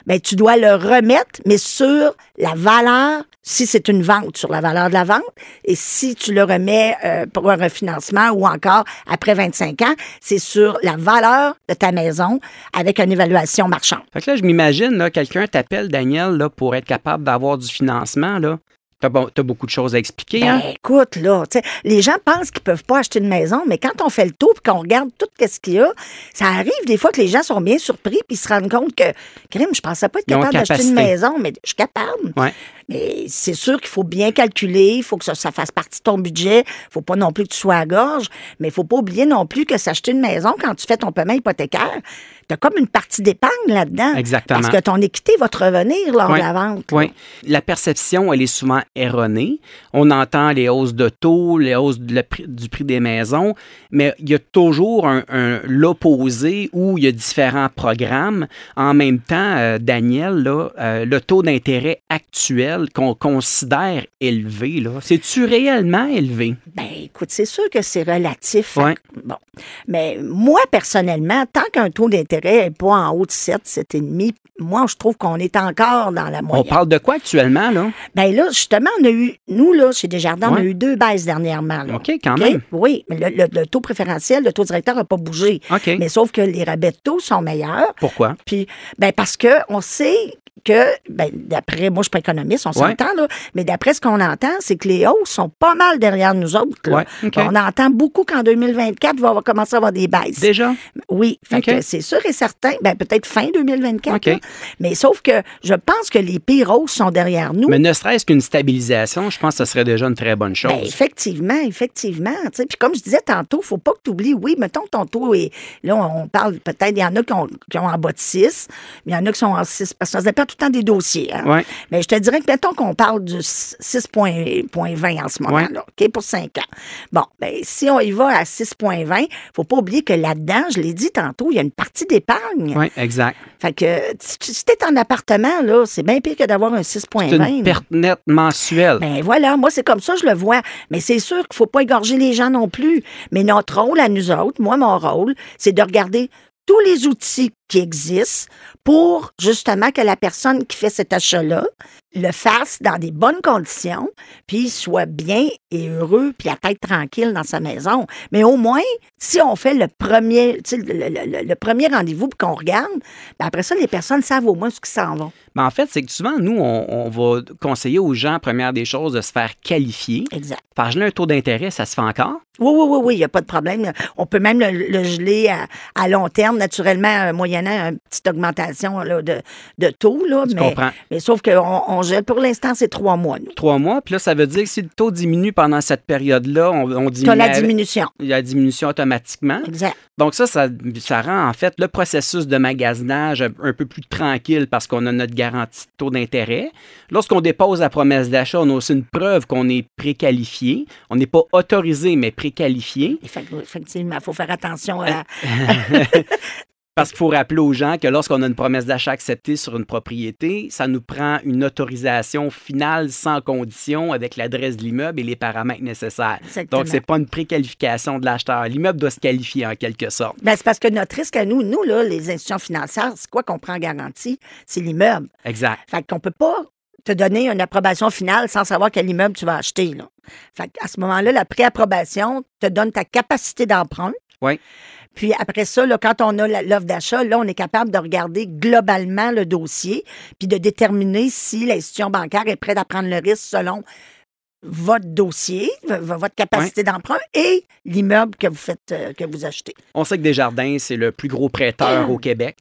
[SPEAKER 4] Ben tu dois le remettre, mais sur la valeur, si c'est une vente, sur la valeur de la vente, et si tu le remets euh, pour un refinancement ou encore après 25 ans, c'est sur la valeur de ta maison avec une évaluation marchande.
[SPEAKER 2] Fait que là, je m'imagine, quelqu'un t'appelle, Daniel, là, pour être capable d'avoir du financement, là. T'as, bon- beaucoup de choses à expliquer,
[SPEAKER 4] Ben,
[SPEAKER 2] hein?
[SPEAKER 4] écoute, là, tu sais, les gens pensent qu'ils peuvent pas acheter une maison, mais quand on fait le tour et qu'on regarde tout ce qu'il y a, ça arrive des fois que les gens sont bien surpris puis ils se rendent compte que, crime, je pensais pas être capable d'acheter une maison, mais je suis capable.
[SPEAKER 2] Ouais.
[SPEAKER 4] Mais c'est sûr qu'il faut bien calculer, il faut que ça, ça fasse partie de ton budget, faut pas non plus que tu sois à gorge, mais il faut pas oublier non plus que s'acheter une maison quand tu fais ton paiement hypothécaire, tu as comme une partie d'épargne là-dedans.
[SPEAKER 2] Exactement.
[SPEAKER 4] Parce que ton équité va te revenir lors de la vente.
[SPEAKER 2] Oui. La perception, elle est souvent erronée. On entend les hausses de taux, les hausses de la pri- du prix des maisons, mais il y a toujours un, un- l'opposé où il y a différents programmes. En même temps, euh, Daniel, là, euh, le taux d'intérêt actuel qu'on considère élevé, là, c'est-tu réellement élevé?
[SPEAKER 4] Ben, écoute, c'est sûr que c'est relatif.
[SPEAKER 2] Ouais.
[SPEAKER 4] Bon. Mais moi, personnellement, tant qu'un taux d'intérêt n'est pas en haut de 7, 7,5, moi, je trouve qu'on est encore dans la
[SPEAKER 2] On
[SPEAKER 4] moyenne.
[SPEAKER 2] parle de quoi actuellement, là?
[SPEAKER 4] Ben là, justement, on a eu, nous, là, chez Desjardins, on a
[SPEAKER 2] Ouais.
[SPEAKER 4] eu deux baisses dernièrement. là.
[SPEAKER 2] OK, quand même.
[SPEAKER 4] Oui, mais le, le- le taux préférentiel, le taux directeur n'a pas bougé.
[SPEAKER 2] OK.
[SPEAKER 4] Mais sauf que les rabais de taux sont meilleurs.
[SPEAKER 2] Pourquoi?
[SPEAKER 4] Puis, ben parce que on sait que, ben, d'après, moi, je suis pas économiste, on
[SPEAKER 2] Ouais.
[SPEAKER 4] s'entend, là, mais d'après ce qu'on entend, c'est que les hausses sont pas mal derrière nous autres.
[SPEAKER 2] Ouais.
[SPEAKER 4] On entend beaucoup qu'en 2024, il va commencer à avoir des baisses.
[SPEAKER 2] Déjà?
[SPEAKER 4] Oui, fait que c'est sûr et certain. Ben, peut-être fin 2024.
[SPEAKER 2] OK.
[SPEAKER 4] là. Mais sauf que je pense que les pires hausses sont derrière nous.
[SPEAKER 2] Mais ne serait-ce qu'une stabilisation, je pense que ce serait déjà une très bonne chose.
[SPEAKER 4] Ben, effectivement, effectivement. Puis comme je disais tantôt, faut pas que tu oublies, oui, mettons ton taux est. Là, on parle peut-être, il y en a qui ont, qui ont en bas de 6, mais il y en a qui sont en 6, parce que ça dépend tout le temps des dossiers. hein.
[SPEAKER 2] Ouais.
[SPEAKER 4] Mais je te dirais que, mettons qu'on parle du 6,20 en ce moment-là, OK, pour 5 ans. Bon, ben, si on y va à 6,20, faut pas oublier que là-dedans, je l'ai dit tantôt, il y a une partie d'épargne.
[SPEAKER 2] Oui, exact.
[SPEAKER 4] Fait que si t'es en appartement, là, c'est bien pire que d'avoir un
[SPEAKER 2] C'est
[SPEAKER 4] 6,20.
[SPEAKER 2] une perte nette mensuelle.
[SPEAKER 4] Ben voilà, moi c'est comme ça je le vois. Mais c'est sûr qu'il faut pas égorger les gens non plus. Mais notre rôle à nous autres, moi mon rôle, c'est de regarder tous les outils qui existent pour justement que la personne qui fait cet achat-là le fasse dans des bonnes conditions, puis soit bien et heureux, puis la tête tranquille dans sa maison. Mais au moins, si on fait le premier, le, le- le- le premier rendez-vous puis qu'on regarde, ben après ça, les personnes savent au moins ce qu'ils s'en vont.
[SPEAKER 2] Mais en fait, c'est que souvent, nous, on, on va conseiller aux gens, première des choses, de se faire qualifier.
[SPEAKER 4] Exact.
[SPEAKER 2] Par geler un taux d'intérêt, ça se fait encore?
[SPEAKER 4] Oui, oui, oui, oui, il n'y a pas de problème. On peut même le, le geler à, à long terme, naturellement, euh, moyennant une petite augmentation là, de, de taux. Là,
[SPEAKER 2] Je
[SPEAKER 4] mais,
[SPEAKER 2] comprends.
[SPEAKER 4] mais sauf qu'on on gèle pour l'instant, c'est trois mois. nous.
[SPEAKER 2] Trois mois, puis là, ça veut dire que si le taux diminue pendant cette période-là, on, on
[SPEAKER 4] Tu
[SPEAKER 2] diminue
[SPEAKER 4] la
[SPEAKER 2] la,
[SPEAKER 4] diminution.
[SPEAKER 2] la diminution automatiquement.
[SPEAKER 4] Exact.
[SPEAKER 2] Donc ça, ça, ça rend en fait le processus de magasinage un, un peu plus tranquille parce qu'on a notre garantie de taux d'intérêt. Lorsqu'on dépose la promesse d'achat, on a aussi une preuve qu'on est préqualifié. On n'est pas autorisé, mais préqualifié.
[SPEAKER 4] Effect- Effectivement, il faut faire attention à.
[SPEAKER 2] Parce qu'il faut rappeler aux gens que lorsqu'on a une promesse d'achat acceptée sur une propriété, ça nous prend une autorisation finale sans condition avec l'adresse de l'immeuble et les paramètres nécessaires.
[SPEAKER 4] Exactement.
[SPEAKER 2] Donc, c'est pas une préqualification de l'acheteur. L'immeuble doit se qualifier en quelque sorte.
[SPEAKER 4] Ben, c'est parce que notre risque à nous, nous, là, les institutions financières, c'est quoi qu'on prend en garantie? C'est l'immeuble.
[SPEAKER 2] Exact.
[SPEAKER 4] Fait qu'on peut pas te donner une approbation finale sans savoir quel immeuble tu vas acheter. Là. Fait à ce moment-là, la préapprobation te donne ta capacité d'emprunt.
[SPEAKER 2] Oui.
[SPEAKER 4] Puis après ça, là, quand on a l'offre d'achat, là, on est capable de regarder globalement le dossier, puis de déterminer si l'institution bancaire est prête à prendre le risque selon votre dossier, votre capacité d'emprunt et l'immeuble que vous faites, euh, que vous achetez.
[SPEAKER 2] On sait que Desjardins, c'est le plus gros prêteur au Québec.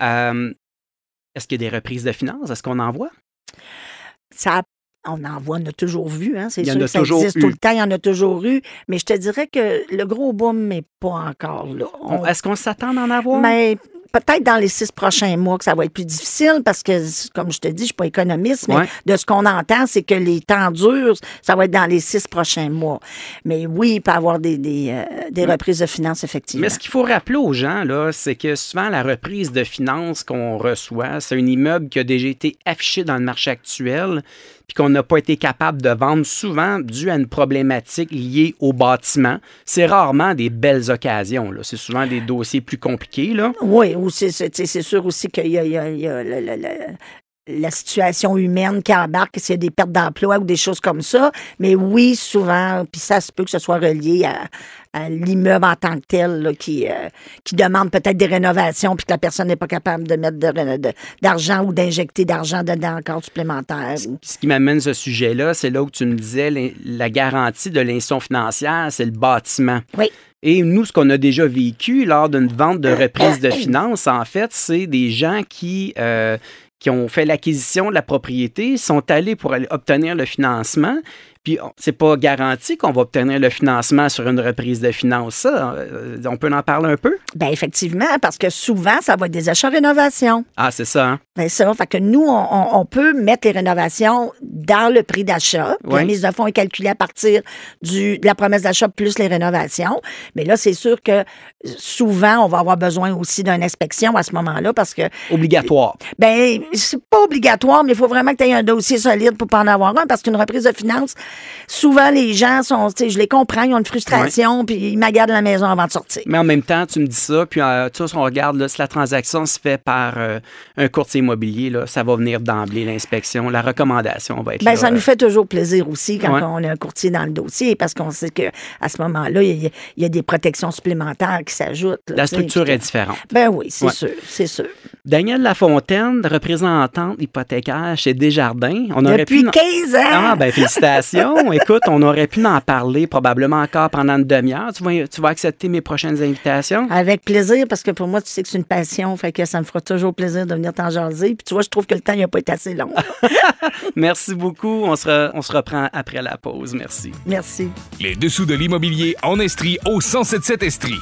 [SPEAKER 2] Euh, Est-ce qu'il y a des reprises de finances? Est-ce qu'on en voit?
[SPEAKER 4] Ça On en voit, on a toujours vu, hein, c'est
[SPEAKER 2] Il y en
[SPEAKER 4] sûr
[SPEAKER 2] a
[SPEAKER 4] que ça
[SPEAKER 2] toujours
[SPEAKER 4] existe
[SPEAKER 2] eu.
[SPEAKER 4] tout le temps, il y en a toujours eu, mais je te dirais que le gros boom n'est pas encore là. On-
[SPEAKER 2] Est-ce qu'on s'attend d'en avoir?
[SPEAKER 4] mais peut-être dans les six prochains mois que ça va être plus difficile parce que, comme je te dis, je suis pas économiste, mais
[SPEAKER 2] Ouais.
[SPEAKER 4] de ce qu'on entend, c'est que les temps durent, ça va être dans les six prochains mois. Mais oui, il peut y avoir des, des, euh, des reprises de finances, effectivement.
[SPEAKER 2] Mais ce qu'il faut rappeler aux gens, là, c'est que souvent, la reprise de finances qu'on reçoit, c'est un immeuble qui a déjà été affiché dans le marché actuel, puis qu'on n'a pas été capable de vendre, souvent dû à une problématique liée au bâtiment. C'est rarement des belles occasions. C'est souvent des dossiers plus compliqués. Là.
[SPEAKER 4] Oui, ou c'est, sûr aussi qu'il y a, il la situation humaine qui embarque, s'il y a des pertes d'emploi ou des choses comme ça. Mais oui, souvent, puis ça se peut que ce soit relié à, à l'immeuble en tant que tel là, qui, euh, qui demande peut-être des rénovations puis que la personne n'est pas capable de mettre de ré- de- d'argent ou d'injecter d'argent dedans encore supplémentaire.
[SPEAKER 2] ce qui m'amène ce sujet-là, c'est là où tu me disais la garantie de l'institution financière, c'est le bâtiment.
[SPEAKER 4] Oui.
[SPEAKER 2] Et nous, ce qu'on a déjà vécu lors d'une vente de reprise de finances, en fait, c'est des gens qui, euh, qui ont fait l'acquisition de la propriété, sont allés pour obtenir le financement. Puis, c'est pas garanti qu'on va obtenir le financement sur une reprise de finances. Ça, euh, on peut en parler un peu?
[SPEAKER 4] Ben effectivement, parce que souvent, ça va être des achats-rénovations.
[SPEAKER 2] Ah, c'est ça. hein?
[SPEAKER 4] Ben ça, fait que nous, on, peut mettre les rénovations dans le prix d'achat.
[SPEAKER 2] Oui.
[SPEAKER 4] La mise de fonds est calculée à partir du, de la promesse d'achat plus les rénovations. Mais là, c'est sûr que souvent, on va avoir besoin aussi d'une inspection à ce moment-là parce que,
[SPEAKER 2] Obligatoire.
[SPEAKER 4] ben, c'est pas obligatoire, mais il faut vraiment que tu aies un dossier solide pour pas en avoir un parce qu'une reprise de finances, souvent, les gens sont, je les comprends, ils ont une frustration, puis ils magardent la maison avant de sortir.
[SPEAKER 2] Mais en même temps, tu me dis ça, puis euh, tu sais, si on regarde, là, si la transaction se fait par euh, un courtier immobilier, là, ça va venir d'emblée, l'inspection. La recommandation va être là.
[SPEAKER 4] ça nous fait toujours plaisir aussi quand
[SPEAKER 2] Ouais.
[SPEAKER 4] on a un courtier dans le dossier parce qu'on sait que à ce moment-là, il y, a- il y a des protections supplémentaires qui s'ajoutent.
[SPEAKER 2] La structure est différente.
[SPEAKER 4] Ben oui, c'est
[SPEAKER 2] Ouais.
[SPEAKER 4] sûr, c'est sûr.
[SPEAKER 2] Daniel Lafontaine, représentante hypothécaire chez Desjardins. On aurait
[SPEAKER 4] Depuis
[SPEAKER 2] pu... en-
[SPEAKER 4] 15 ans!
[SPEAKER 2] Ah, ben félicitations. Écoute, on aurait pu en parler probablement encore pendant une demi-heure. Tu vas, tu vas accepter mes prochaines invitations?
[SPEAKER 4] Avec plaisir, parce que pour moi, tu sais que c'est une passion, fait que ça me fera toujours plaisir de venir t'en jaser. Puis tu vois, je trouve que le temps n'a pas été assez long.
[SPEAKER 2] Merci beaucoup. On se, re- on se reprend après la pause. Merci.
[SPEAKER 4] Merci.
[SPEAKER 1] Les dessous de l'immobilier en Estrie au 1077 Estrie.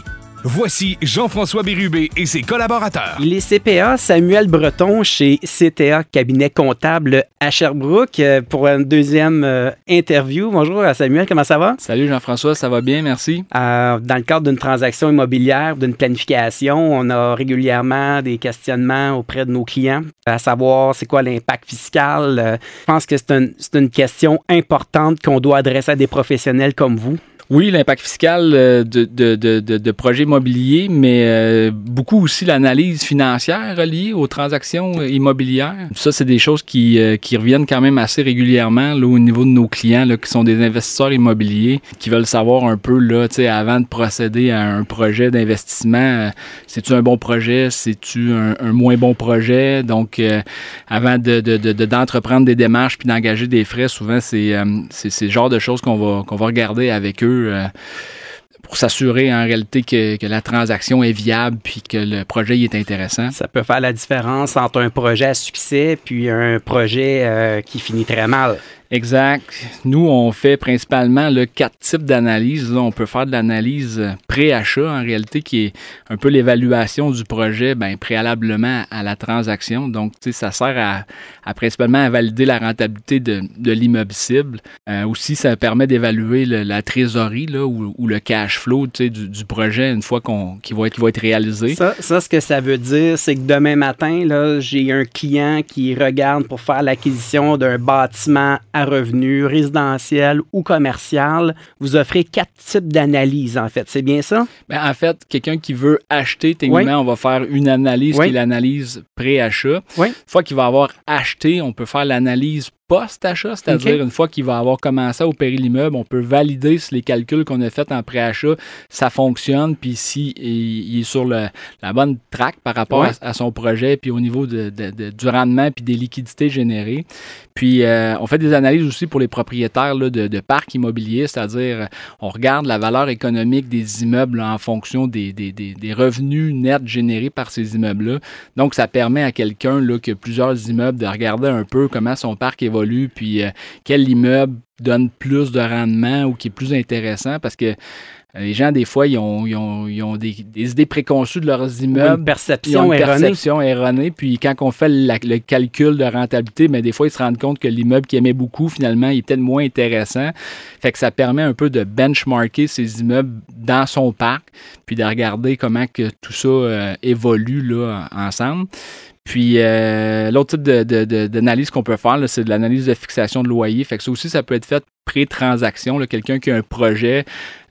[SPEAKER 1] Voici Jean-François Bérubé et ses collaborateurs.
[SPEAKER 2] Il est CPA Samuel Breton chez CTA Cabinet Comptable à Sherbrooke euh, pour une deuxième euh, interview. Bonjour euh, Samuel, comment ça va?
[SPEAKER 5] Salut Jean-François, ça va bien, merci.
[SPEAKER 2] Euh, dans le cadre d'une transaction immobilière, d'une planification, on a régulièrement des questionnements auprès de nos clients, à savoir c'est quoi l'impact fiscal. Euh, je pense que c'est un- c'est une question importante qu'on doit adresser à des professionnels comme vous.
[SPEAKER 5] Oui, l'impact fiscal euh, de, de, de, de, projets immobiliers, mais euh, beaucoup aussi l'analyse financière reliée aux transactions euh, immobilières. Ça, c'est des choses qui, qui reviennent quand même assez régulièrement là, au niveau de nos clients là, qui sont des investisseurs immobiliers, qui veulent savoir un peu, là, avant de procéder à un projet d'investissement, c'est-tu un bon projet, c'est-tu un, un moins bon projet? Donc, euh, avant de, de, de- de- d'entreprendre des démarches puis d'engager des frais, souvent, c'est, euh, c'est, le genre de choses qu'on va, qu'on va regarder avec eux euh, pour s'assurer en réalité que, la transaction est viable puis que le projet il est intéressant.
[SPEAKER 2] Ça peut faire la différence entre un projet à succès puis un projet euh, qui finit très mal.
[SPEAKER 5] Exact. Nous, on fait principalement le quatre types d'analyse. Là, on peut faire de l'analyse pré-achat, en réalité, qui est un peu l'évaluation du projet ben, préalablement à la transaction. Donc, ça sert à, principalement à valider la rentabilité de, de l'immeuble cible. Euh, aussi, ça permet d'évaluer la trésorerie là, ou, le cash flow du, du projet une fois qu'il, va, qu'il va être réalisé.
[SPEAKER 2] Ça, ce que ça veut dire, c'est que demain matin, j'ai un client qui regarde pour faire l'acquisition d'un bâtiment revenu résidentiel ou commercial. Vous offrez quatre types d'analyses, en fait. C'est bien ça?
[SPEAKER 5] Ben, en fait, quelqu'un qui veut acheter, techniquement, on va faire une analyse
[SPEAKER 2] Oui.
[SPEAKER 5] qui est l'analyse pré-achat.
[SPEAKER 2] Oui.
[SPEAKER 5] Une fois qu'il va avoir acheté, on peut faire l'analyse post-achat, c'est-à-dire une fois qu'il va avoir commencé à opérer l'immeuble, on peut valider si les calculs qu'on a faits en pré-achat, ça fonctionne, puis si il est sur le- la bonne track par rapport
[SPEAKER 2] Ouais.
[SPEAKER 5] à, à son projet, puis au niveau de, de- de- du rendement, puis des liquidités générées. Puis euh, on fait des analyses aussi pour les propriétaires là, de, parcs immobiliers, c'est-à-dire euh, on regarde la valeur économique des immeubles là, en fonction des, des- des- des revenus nets générés par ces immeubles-là. Donc ça permet à quelqu'un qui a plusieurs immeubles de regarder un peu comment son parc évolue évolue, puis euh, quel immeuble donne plus de rendement ou qui est plus intéressant? Parce que les gens, des fois, ils ont, ils ont, ils ont des, des, idées préconçues de leurs immeubles.
[SPEAKER 2] Une perception
[SPEAKER 5] ils ont une
[SPEAKER 2] erronée.
[SPEAKER 5] perception erronée. Puis quand on fait la- le calcul de rentabilité, mais des fois, ils se rendent compte que l'immeuble qu'ils aimaient beaucoup, finalement, il est peut-être moins intéressant. Fait que ça permet un peu de benchmarker ces immeubles dans son parc, puis de regarder comment que tout ça euh, évolue là, ensemble. Puis euh, l'autre type de- de- de- d'analyse qu'on peut faire, c'est de l'analyse de fixation de loyer. Fait que ça aussi, ça peut être fait pré-transaction. Quelqu'un qui a un projet,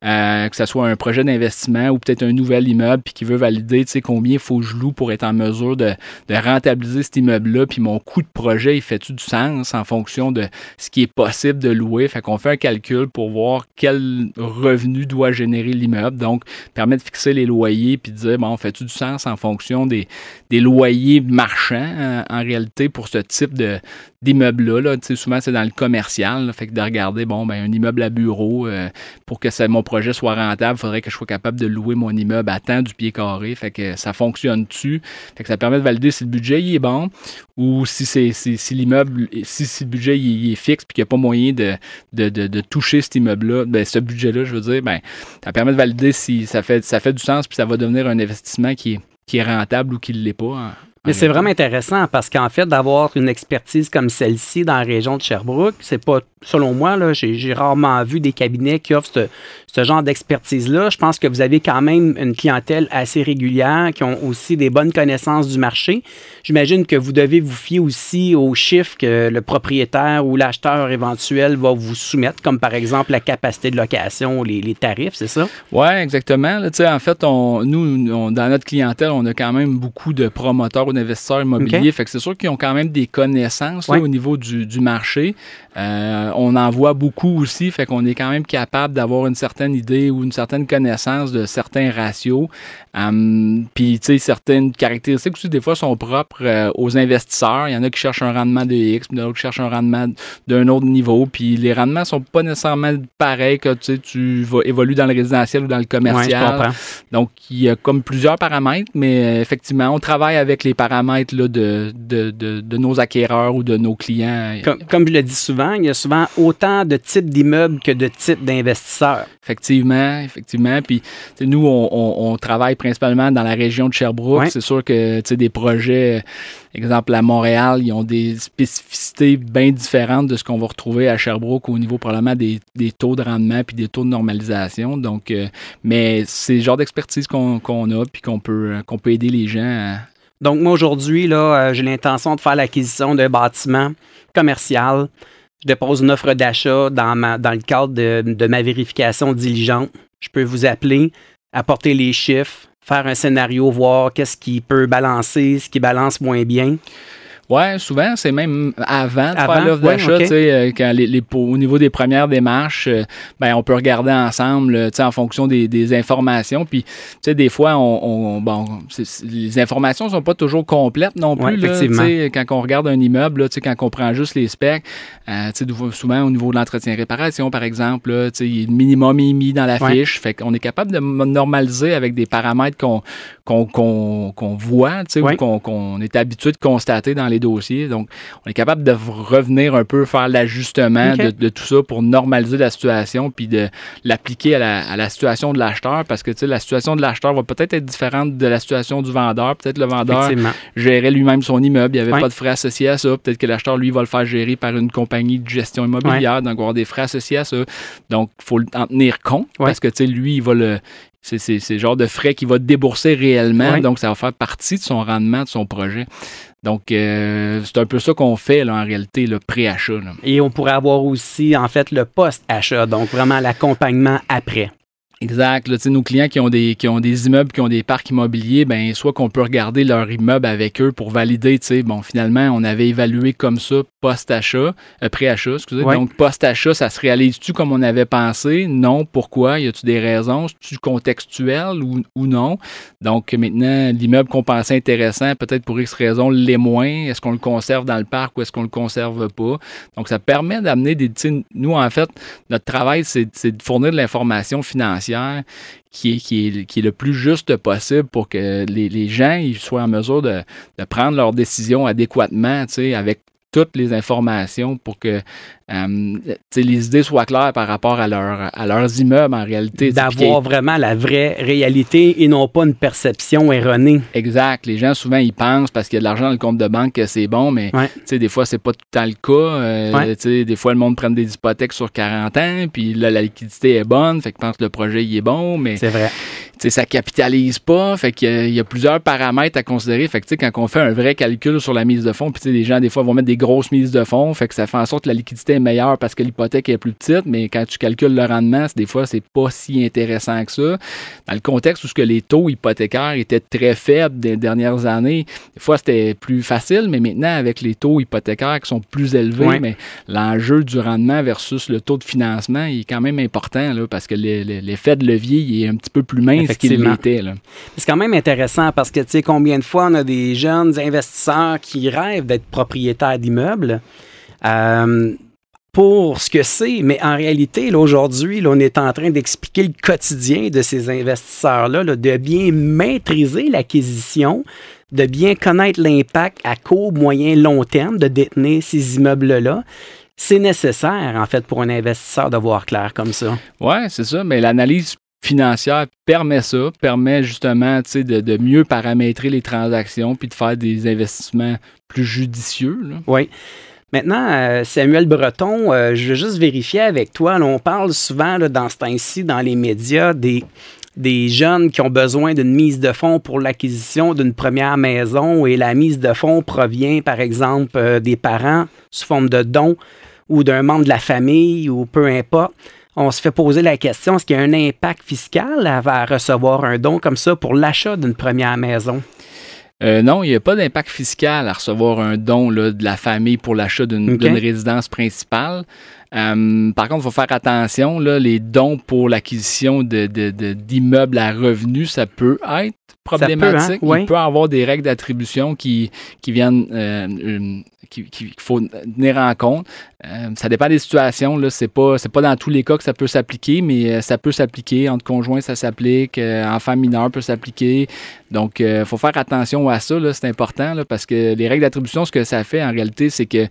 [SPEAKER 5] euh, que ce soit un projet d'investissement ou peut-être un nouvel immeuble, puis qui veut valider combien il faut que je loue pour être en mesure de, rentabiliser cet immeuble-là, puis mon coût de projet, il fait-tu du sens en fonction de ce qui est possible de louer? Fait qu'on fait un calcul pour voir quel revenu doit générer l'immeuble. Donc, permet de fixer les loyers, puis de dire, bon, fait-tu du sens en fonction des, des loyers marchands euh, en réalité pour ce type de d'immeuble-là. Là. Souvent, c'est dans le commercial. là. fait que de regarder, bon, ben, un immeuble à bureau, euh, pour que mon projet soit rentable, il faudrait que je sois capable de louer mon immeuble à temps du pied carré. Fait que ça fonctionne-tu? Fait que ça permet de valider si le budget il est bon ou si c'est si, si l'immeuble, si, si le budget il, est fixe puis qu'il n'y a pas moyen de, de, de, toucher cet immeuble-là, ben, ce budget-là, je veux dire, ben, ça permet de valider si ça fait, ça fait du sens puis ça va devenir un investissement qui est, qui est rentable ou qui ne l'est pas. en-
[SPEAKER 2] Mais c'est vraiment intéressant parce qu'en fait, d'avoir une expertise comme celle-ci dans la région de Sherbrooke, c'est pas, selon moi, là, j'ai rarement vu des cabinets qui offrent ce, ce genre d'expertise-là. Je pense que vous avez quand même une clientèle assez régulière qui ont aussi des bonnes connaissances du marché. J'imagine que vous devez vous fier aussi aux chiffres que le propriétaire ou l'acheteur éventuel va vous soumettre, comme par exemple la capacité de location, les, les tarifs, c'est ça?
[SPEAKER 5] Oui, exactement. Là, en fait, on, nous, on- dans notre clientèle, on a quand même beaucoup de promoteurs ou d'investisseurs immobiliers. Fait que c'est sûr qu'ils ont quand même des connaissances là, au niveau du, du marché. Euh, on en voit beaucoup aussi. Fait qu'on est quand même capable d'avoir une certaine idée ou une certaine connaissance de certains ratios. Hum, Puis, tu sais, certaines caractéristiques aussi, des fois, sont propres euh, aux investisseurs. Il y en a qui cherchent un rendement de X, puis d'autres qui cherchent un rendement d'un autre niveau. Puis les rendements sont pas nécessairement pareils que tu vas évoluer dans le résidentiel ou dans le commercial. Donc, il y a comme plusieurs paramètres, mais euh, effectivement, on travaille avec les paramètres là, de, de, de, de nos acquéreurs ou de nos clients.
[SPEAKER 2] Comme, comme je le dis souvent, il y a souvent autant de types d'immeubles que de types d'investisseurs.
[SPEAKER 5] Effectivement, effectivement. Puis, nous, on, on- on travaille principalement dans la région de Sherbrooke.
[SPEAKER 2] Ouais.
[SPEAKER 5] C'est sûr que, tu sais, des projets, exemple à Montréal, ils ont des spécificités bien différentes de ce qu'on va retrouver à Sherbrooke au niveau probablement des, des taux de rendement puis des taux de normalisation. Donc, euh, mais c'est le genre d'expertise qu'on a puis qu'on peut, qu'on peut aider les gens à,
[SPEAKER 2] Donc, moi, aujourd'hui, là, euh, j'ai l'intention de faire l'acquisition d'un bâtiment commercial. Je dépose une offre d'achat dans, dans le cadre de, de ma vérification diligente. Je peux vous appeler, apporter les chiffres, faire un scénario, voir qu'est-ce qui peut balancer, ce qui balance moins bien.
[SPEAKER 5] Ouais, souvent, c'est même avant de
[SPEAKER 2] Avant?
[SPEAKER 5] faire l'offre d'achat,
[SPEAKER 2] ok.
[SPEAKER 5] tu sais, euh, quand les, les- au niveau des premières démarches, euh, ben, on peut regarder ensemble, euh, tu sais, en fonction des, des informations. Puis, tu sais, des fois, on, on- bon, c'est- c'est- les informations sont pas toujours complètes non plus.
[SPEAKER 2] Ouais,
[SPEAKER 5] là,
[SPEAKER 2] effectivement.
[SPEAKER 5] tu sais, quand on regarde un immeuble, là, tu sais, quand on prend juste les specs, euh, tu sais, des- souvent au niveau de l'entretien-réparation, par exemple, là, tu sais, il y a le minimum est mis dans la
[SPEAKER 2] Ouais.
[SPEAKER 5] fiche. Fait qu'on est capable de normaliser avec des paramètres qu'on qu'on qu'on qu'on voit, tu sais,
[SPEAKER 2] Ouais.
[SPEAKER 5] ou qu'on qu'on est habitué de constater dans les dossiers. Donc, on est capable de revenir un peu faire l'ajustement de, de tout ça pour normaliser la situation puis de l'appliquer à la, à la situation de l'acheteur parce que tu sais la situation de l'acheteur va peut-être être différente de la situation du vendeur. Peut-être le vendeur gérait lui-même son immeuble, il n'y avait pas de frais associés à ça. Peut-être que l'acheteur, lui, va le faire gérer par une compagnie de gestion immobilière, donc il va avoir des frais associés à ça. Donc, il faut en tenir compte parce que, tu sais, lui, il va le. C'est le genre de frais qu'il va débourser réellement, donc ça va faire partie de son rendement, de son projet. Donc, euh, c'est un peu ça qu'on fait là, en réalité, le pré-achat.
[SPEAKER 2] Et on pourrait avoir aussi, en fait, le post-achat, donc vraiment l'accompagnement après.
[SPEAKER 5] Exact. Là, nos clients qui ont des qui ont des immeubles, qui ont des parcs immobiliers, ben soit qu'on peut regarder leur immeuble avec eux pour valider, tu sais, bon, finalement, on avait évalué comme ça post-achat, euh, pré-achat, excusez.
[SPEAKER 2] Ouais.
[SPEAKER 5] Donc, post-achat, ça se réalise-tu comme on avait pensé? Non. Pourquoi? Y a-tu des raisons? C'est-tu contextuel ou, ou non? Donc, maintenant, l'immeuble qu'on pensait intéressant, peut-être pour X raisons, l'est moins. Est-ce qu'on le conserve dans le parc ou est-ce qu'on le conserve pas? Donc, ça permet d'amener des, nous, en fait, notre travail, c'est de fournir de l'information financière qui est, le plus juste possible pour que les, gens soient en mesure de, de prendre leurs décisions adéquatement, avec toutes les informations pour que euh, les idées soient claires par rapport à, leur, à leurs immeubles en réalité.
[SPEAKER 2] D'avoir vraiment la vraie réalité et non pas une perception erronée.
[SPEAKER 5] Exact. Les gens, souvent, ils pensent parce qu'il y a de l'argent dans le compte de banque que c'est bon, mais des fois, c'est pas tout le temps le cas. Euh, des fois, le monde prend des hypothèques sur 40 ans, puis là, la liquidité est bonne, fait que pense que le projet il est bon, mais
[SPEAKER 2] c'est vrai.
[SPEAKER 5] Ça capitalise pas, fait qu'il y, a plusieurs paramètres à considérer. Fait que quand on fait un vrai calcul sur la mise de fonds, puis les gens, des fois, vont mettre des grosses mises de fonds, fait que ça fait en sorte que la liquidité meilleur parce que l'hypothèque est plus petite, mais quand tu calcules le rendement, des fois, c'est pas si intéressant que ça. Dans le contexte où ce que les taux hypothécaires étaient très faibles des dernières années, des fois, c'était plus facile, mais maintenant, avec les taux hypothécaires qui sont plus élevés, mais l'enjeu du rendement versus le taux de financement, il est quand même important, là, parce que l'effet de levier, il est un petit peu plus mince qu'il l'était.
[SPEAKER 2] C'est quand même intéressant parce que, tu sais, combien de fois on a des jeunes investisseurs qui rêvent d'être propriétaires d'immeubles, euh, pour ce que c'est, mais en réalité, aujourd'hui, on est en train d'expliquer le quotidien de ces investisseurs-là, de bien maîtriser l'acquisition, de bien connaître l'impact à court, moyen, long terme de détenir ces immeubles-là. C'est nécessaire, en fait, pour un investisseur de voir clair comme ça.
[SPEAKER 5] Oui, c'est ça, mais l'analyse financière permet ça, permet justement de, de mieux paramétrer les transactions puis de faire des investissements plus judicieux.
[SPEAKER 2] Oui. Maintenant, euh, Samuel Breton, euh, je veux juste vérifier avec toi. on parle souvent dans ce temps-ci, dans les médias, des, des jeunes qui ont besoin d'une mise de fonds pour l'acquisition d'une première maison et la mise de fonds provient, par exemple, euh, des parents sous forme de dons ou d'un membre de la famille ou peu importe. On se fait poser la question, est-ce qu'il y a un impact fiscal à recevoir un don comme ça pour l'achat d'une première maison?
[SPEAKER 5] Euh, non, il n'y a pas d'impact fiscal à recevoir un don de la famille pour l'achat d'une résidence principale. Euh, par contre, il faut faire attention, là, les dons pour l'acquisition d'immeubles de, à revenus, ça peut être problématique. Hein? Il peut y avoir des règles d'attribution qui, qui viennent euh, qu'il faut tenir en compte. Euh, ça dépend des situations. Ce n'est pas, pas dans tous les cas que ça peut s'appliquer, mais euh, ça peut s'appliquer. Entre conjoints, ça s'applique. Euh, enfant mineur peut s'appliquer. Donc, il faut faire attention à ça. C'est important parce que les règles d'attribution, ce que ça fait en réalité, c'est que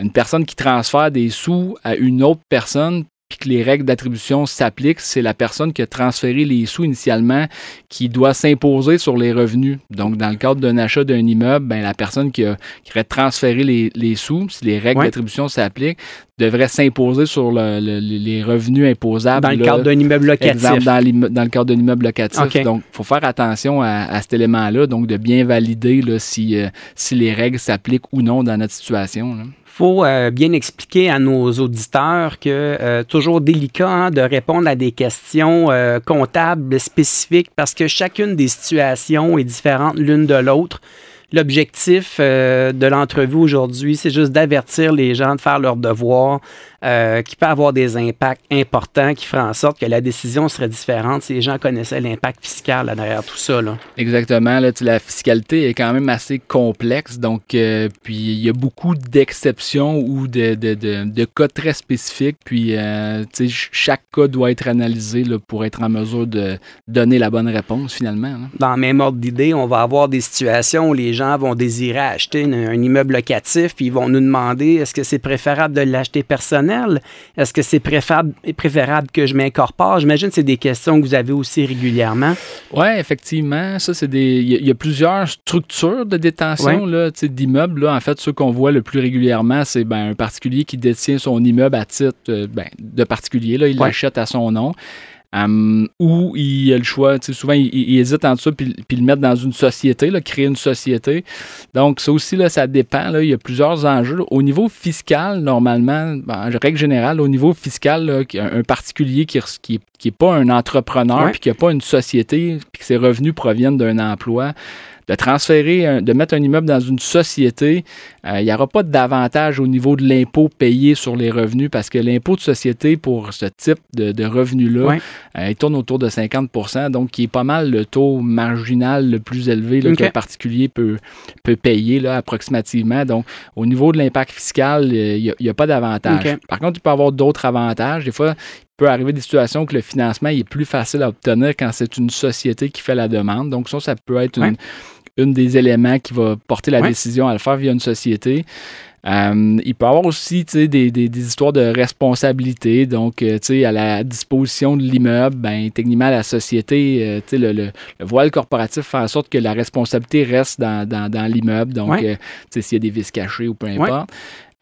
[SPEAKER 5] une personne qui transfère des sous à une autre personne puis que les règles d'attribution s'appliquent, c'est la personne qui a transféré les sous initialement qui doit s'imposer sur les revenus. Donc, dans le cadre d'un achat d'un immeuble, ben, la personne qui, a, qui aurait transféré les, les sous, si les règles d'attribution s'appliquent, devrait s'imposer sur les revenus imposables.
[SPEAKER 2] Dans le cadre d'un immeuble locatif.
[SPEAKER 5] dans, dans, le cadre d'un immeuble locatif. Donc, il faut faire attention à, cet élément-là, donc de bien valider là, si, euh, si les règles s'appliquent ou non dans notre situation. Là
[SPEAKER 2] faut euh, bien expliquer à nos auditeurs que euh, toujours délicat hein, de répondre à des questions euh, comptables spécifiques parce que chacune des situations est différente l'une de l'autre. L'objectif de l'entrevue aujourd'hui, c'est juste d'avertir les gens de faire leur devoir, euh, qui peut avoir des impacts importants qui feraient en sorte que la décision serait différente si les gens connaissaient l'impact fiscal derrière tout ça. Là.
[SPEAKER 5] Exactement. Là, la fiscalité est quand même assez complexe. Donc, euh, puis il y a beaucoup d'exceptions ou de, de, de, cas très spécifiques. Puis, euh, chaque cas doit être analysé là, pour être en mesure de donner la bonne réponse finalement.
[SPEAKER 2] Dans le même ordre d'idée, on va avoir des situations où les gens vont désirer acheter un immeuble locatif, puis ils vont nous demander est-ce que c'est préférable de l'acheter personnel est-ce que c'est préférable, que je m'incorpore? J'imagine que c'est des questions que vous avez aussi régulièrement.
[SPEAKER 5] Oui, effectivement. Ça, c'est des. Il y, a plusieurs structures de détention d'immeubles. En fait, ceux qu'on voit le plus régulièrement, c'est ben, un particulier qui détient son immeuble à titre euh, ben, de particulier. Là, il l'achète à son nom. Um, ou il a le choix, souvent il, hésite entre ça puis, le mettre dans une société, là, créer une société. Donc ça aussi, là, ça dépend. Là, il y a plusieurs enjeux. Au niveau fiscal, normalement, ben, en règle générale, au niveau fiscal, un, particulier qui, qui, qui est pas un entrepreneur puis qui n'a pas une société puis que ses revenus proviennent d'un emploi, de transférer, de mettre un immeuble dans une société, euh, il n'y aura pas d'avantage au niveau de l'impôt payé sur les revenus parce que l'impôt de société pour ce type de, revenus-là, euh, il tourne autour de 50% donc qui est pas mal le taux marginal le plus élevé qu'un particulier peut, peut payer là, approximativement. Donc, au niveau de l'impact fiscal, il n'y a, pas d'avantage. Par contre, il peut y avoir d'autres avantages. Des fois, il peut arriver des situations que le financement est plus facile à obtenir quand c'est une société qui fait la demande. Donc, ça, ça peut être une, une des éléments qui va porter la décision à le faire via une société. Euh, il peut y avoir aussi des, des, des, histoires de responsabilité. Donc, euh, à la disposition de l'immeuble, ben, techniquement, la société, euh, le, le, le, voile corporatif fait en sorte que la responsabilité reste dans, dans, dans l'immeuble. Donc,
[SPEAKER 2] Ouais.
[SPEAKER 5] s'il y a des vices cachés ou peu importe.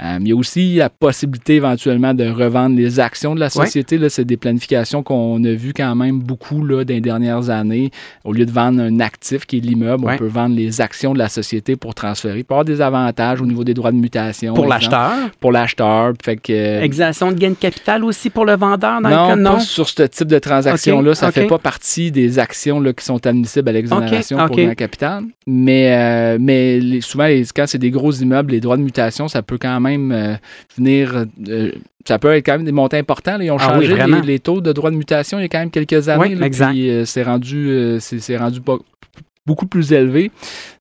[SPEAKER 5] Euh, il y a aussi la possibilité éventuellement de revendre les actions de la société. C'est des planifications qu'on a vues quand même beaucoup là, dans les dernières années. Au lieu de vendre un actif qui est l'immeuble,
[SPEAKER 2] Ouais.
[SPEAKER 5] on peut vendre les actions de la société pour transférer. Il peut y avoir des avantages au niveau des droits de mutation.
[SPEAKER 2] Pour l'acheteur?
[SPEAKER 5] Pour l'acheteur. Fait que, euh,
[SPEAKER 2] de gain de capital aussi pour le vendeur dans
[SPEAKER 5] non,
[SPEAKER 2] le cas
[SPEAKER 5] pas
[SPEAKER 2] non.
[SPEAKER 5] sur ce type de transaction-là. Ça
[SPEAKER 2] ok.
[SPEAKER 5] fait pas partie des actions là, qui sont admissibles à l'exonération
[SPEAKER 2] Ok,
[SPEAKER 5] pour
[SPEAKER 2] ok.
[SPEAKER 5] le capital. Mais, euh, mais les- souvent, les- quand c'est des gros immeubles, les droits de mutation, ça peut quand même euh, venir. euh, ça peut être quand même des montants importants. là. Ils ont
[SPEAKER 2] Ah
[SPEAKER 5] changé les, les taux de droits de mutation il y a quand même quelques années.
[SPEAKER 2] Oui,
[SPEAKER 5] là,
[SPEAKER 2] exact.
[SPEAKER 5] puis, euh, c'est rendu, c'est rendu beaucoup plus élevé.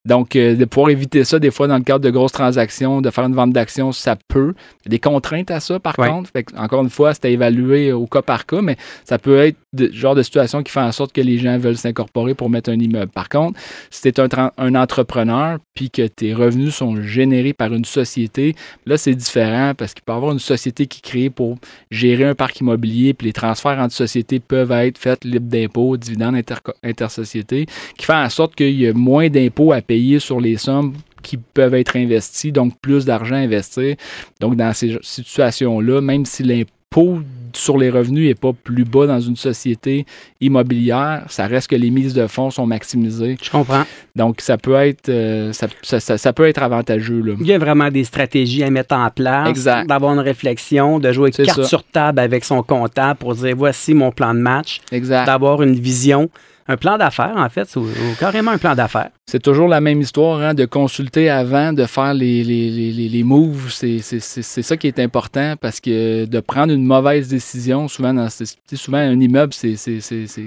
[SPEAKER 5] Donc, euh, de pouvoir éviter ça, des fois, dans le cadre de grosses transactions, de faire une vente d'actions, ça peut. Il y a des contraintes à ça, par contre. Fait encore une fois, c'est à évaluer au cas par cas, mais ça peut être le genre de situation qui fait en sorte que les gens veulent s'incorporer pour mettre un immeuble. Par contre, si tu es un, entrepreneur puis que tes revenus sont générés par une société, là, c'est différent parce qu'il peut y avoir une société qui est créée pour gérer un parc immobilier, puis les transferts entre sociétés peuvent être faits libres d'impôts, dividendes intersociétés, qui fait en sorte qu'il y a moins d'impôts à payer sur les sommes qui peuvent être investies, donc plus d'argent à investir. Donc, dans ces situations-là, même si l'impôt sur les revenus n'est pas plus bas dans une société immobilière, ça reste que les mises de fonds sont maximisées.
[SPEAKER 2] Je comprends.
[SPEAKER 5] Donc, ça peut être, euh, ça, ça- ça- ça peut être avantageux. Là.
[SPEAKER 2] Il y a vraiment des stratégies à mettre en place,
[SPEAKER 5] Exact.
[SPEAKER 2] d'avoir une réflexion, de jouer carte sur table avec son comptable pour dire voici mon plan de match,
[SPEAKER 5] Exact.
[SPEAKER 2] d'avoir une vision, un plan d'affaires en fait, ou, ou carrément un plan d'affaires.
[SPEAKER 5] C'est toujours la même histoire, hein, de consulter avant, de faire les, les, les, les- moves. C'est, ça qui est important parce que de prendre une mauvaise décision, souvent, dans, souvent un immeuble, c'est,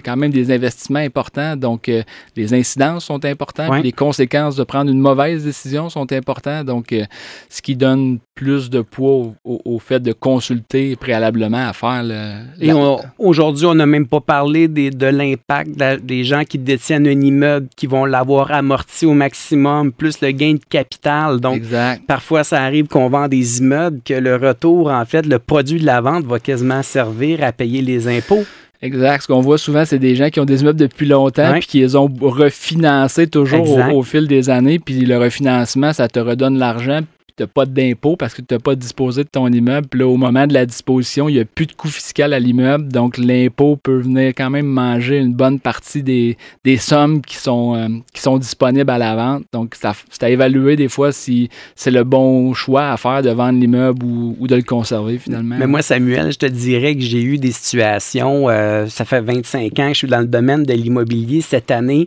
[SPEAKER 5] quand même des investissements importants. Donc, euh, les incidences sont importantes.
[SPEAKER 2] Ouais.
[SPEAKER 5] les conséquences de prendre une mauvaise décision sont importantes. Donc, euh, ce qui donne plus de poids au, au- au fait de consulter préalablement à faire le.
[SPEAKER 2] Et aujourd'hui, on n'a même pas parlé des- de l'impact des gens qui détiennent un immeuble, qui vont l'avoir amorti au maximum, plus le gain de capital. Donc,
[SPEAKER 5] exact.
[SPEAKER 2] Parfois, ça arrive qu'on vend des immeubles, que le retour, en fait, le produit de la vente va quasiment servir à payer les impôts.
[SPEAKER 5] Exact. Ce qu'on voit souvent, c'est des gens qui ont des immeubles depuis longtemps puis qui les ont refinancés toujours au fil des années. Puis le refinancement, ça te redonne l'argent. Tu n'as pas d'impôt parce que tu n'as pas disposé de ton immeuble. Puis là, au moment de la disposition, il n'y a plus de coût fiscal à l'immeuble. Donc, l'impôt peut venir quand même manger une bonne partie des, des sommes qui sont, euh, qui sont disponibles à la vente. Donc, c'est à évaluer des fois si c'est le bon choix à faire de vendre l'immeuble ou, ou de le conserver finalement.
[SPEAKER 2] Mais moi, Samuel, je te dirais que j'ai eu des situations, euh, ça fait 25 ans que je suis dans le domaine de l'immobilier cette année.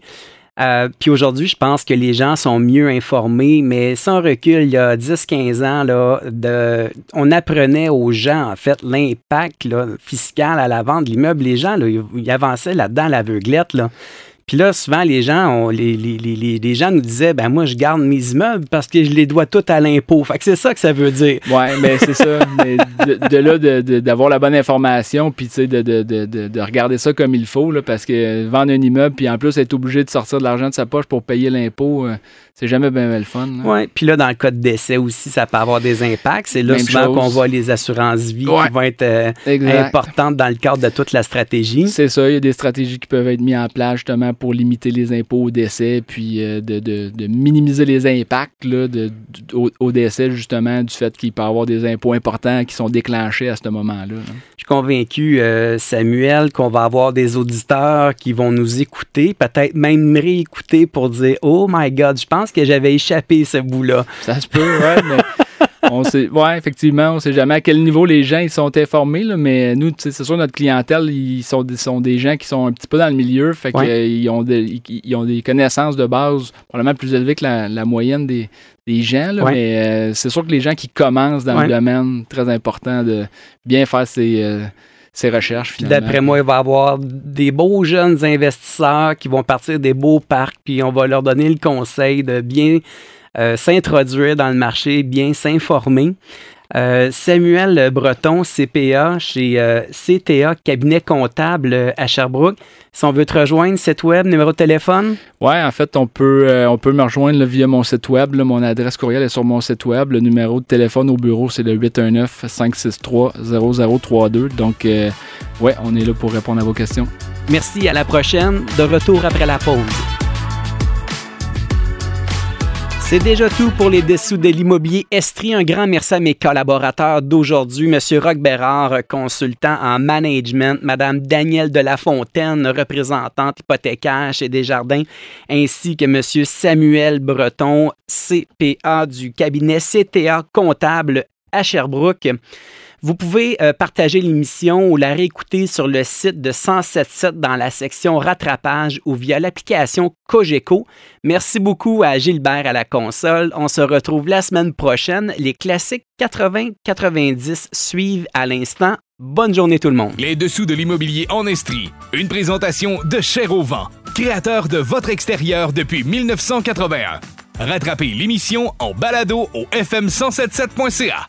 [SPEAKER 2] Euh, puis aujourd'hui, je pense que les gens sont mieux informés, mais sans recul, il y a 10-15 ans, là, on apprenait aux gens, en fait, l'impact fiscal à la vente de l'immeuble. Les gens, avançaient là-dedans l'aveuglette. Là. Puis là, souvent, les gens, on- les, les, les, les- gens nous disaient, ben moi, je garde mes immeubles parce que je les dois tous à l'impôt. Fait que c'est ça que ça veut dire.
[SPEAKER 5] Oui, mais c'est ça. Mais de, de là, de- de- d'avoir la bonne information, puis tu sais, de, de, de, de, de regarder ça comme il faut, là, parce que vendre un immeuble, puis en plus être obligé de sortir de l'argent de sa poche pour payer l'impôt, euh, c'est jamais bien le fun.
[SPEAKER 2] Oui, puis là, dans le cas de décès aussi, ça peut avoir des impacts. C'est là
[SPEAKER 5] Même
[SPEAKER 2] souvent qu'on voit les assurances-vie
[SPEAKER 5] Ouais.
[SPEAKER 2] qui vont être euh, importantes dans le cadre de toute la stratégie.
[SPEAKER 5] C'est ça, il y a des stratégies qui peuvent être mises en place justement pour limiter les impôts au décès, puis euh, de, de- de minimiser les impacts là, de- au, au décès justement du fait qu'il peut y avoir des impôts importants qui sont déclenchés à ce moment-là. là.
[SPEAKER 2] Je suis convaincu, euh, Samuel, qu'on va avoir des auditeurs qui vont nous écouter, peut-être même me réécouter pour dire Oh my God, je pense que j'avais échappé ce bout-là.
[SPEAKER 5] Ça se peut, ouais, mais on sait, ouais, effectivement, on sait jamais à quel niveau les gens ils sont informés, là, mais nous, c'est sûr, notre clientèle, ils sont, des- sont des gens qui sont un petit peu dans le milieu, fait
[SPEAKER 2] Ouais.
[SPEAKER 5] qu'ils ont, des- ils, ils ont des connaissances de base probablement plus élevées que la, la moyenne des, des gens, là,
[SPEAKER 2] Ouais.
[SPEAKER 5] mais euh, c'est sûr que les gens qui commencent dans
[SPEAKER 2] Ouais.
[SPEAKER 5] le domaine, très important de bien faire ses, euh,
[SPEAKER 2] d'après moi, il va y avoir des beaux jeunes investisseurs qui vont partir des beaux parcs, puis on va leur donner le conseil de bien euh, s'introduire dans le marché, bien s'informer. Euh, Samuel Breton, CPA, chez euh, CTA, cabinet comptable euh, à Sherbrooke. Si on veut te rejoindre, site web, numéro de téléphone?
[SPEAKER 5] Ouais, en fait, on peut, euh, on peut me rejoindre là, via mon site web. là. mon adresse courriel est sur mon site web. Le numéro de téléphone au bureau, c'est le 819-563-0032. Donc, ouais, on est là pour répondre à vos questions.
[SPEAKER 2] Merci, à la prochaine. De retour après la pause. C'est déjà tout pour les dessous de l'immobilier Estrie. Un grand merci à mes collaborateurs d'aujourd'hui, Monsieur Roch Bérard, consultant en management, Madame Danielle de la Fontaine, représentante hypothécaire chez Desjardins, ainsi que Monsieur Samuel Breton, CPA du cabinet CTA comptable à Sherbrooke. Vous pouvez euh, partager l'émission ou la réécouter sur le site de 1077 dans la section rattrapage ou via l'application Cogeco. Merci beaucoup à Gilbert à la console. On se retrouve la semaine prochaine. Les classiques 80-90 suivent à l'instant. Bonne journée tout le monde.
[SPEAKER 1] Les dessous de l'immobilier en Estrie. Une présentation de Cher au créateur de votre extérieur depuis 1981. Rattrapez l'émission en balado au fm1077.ca.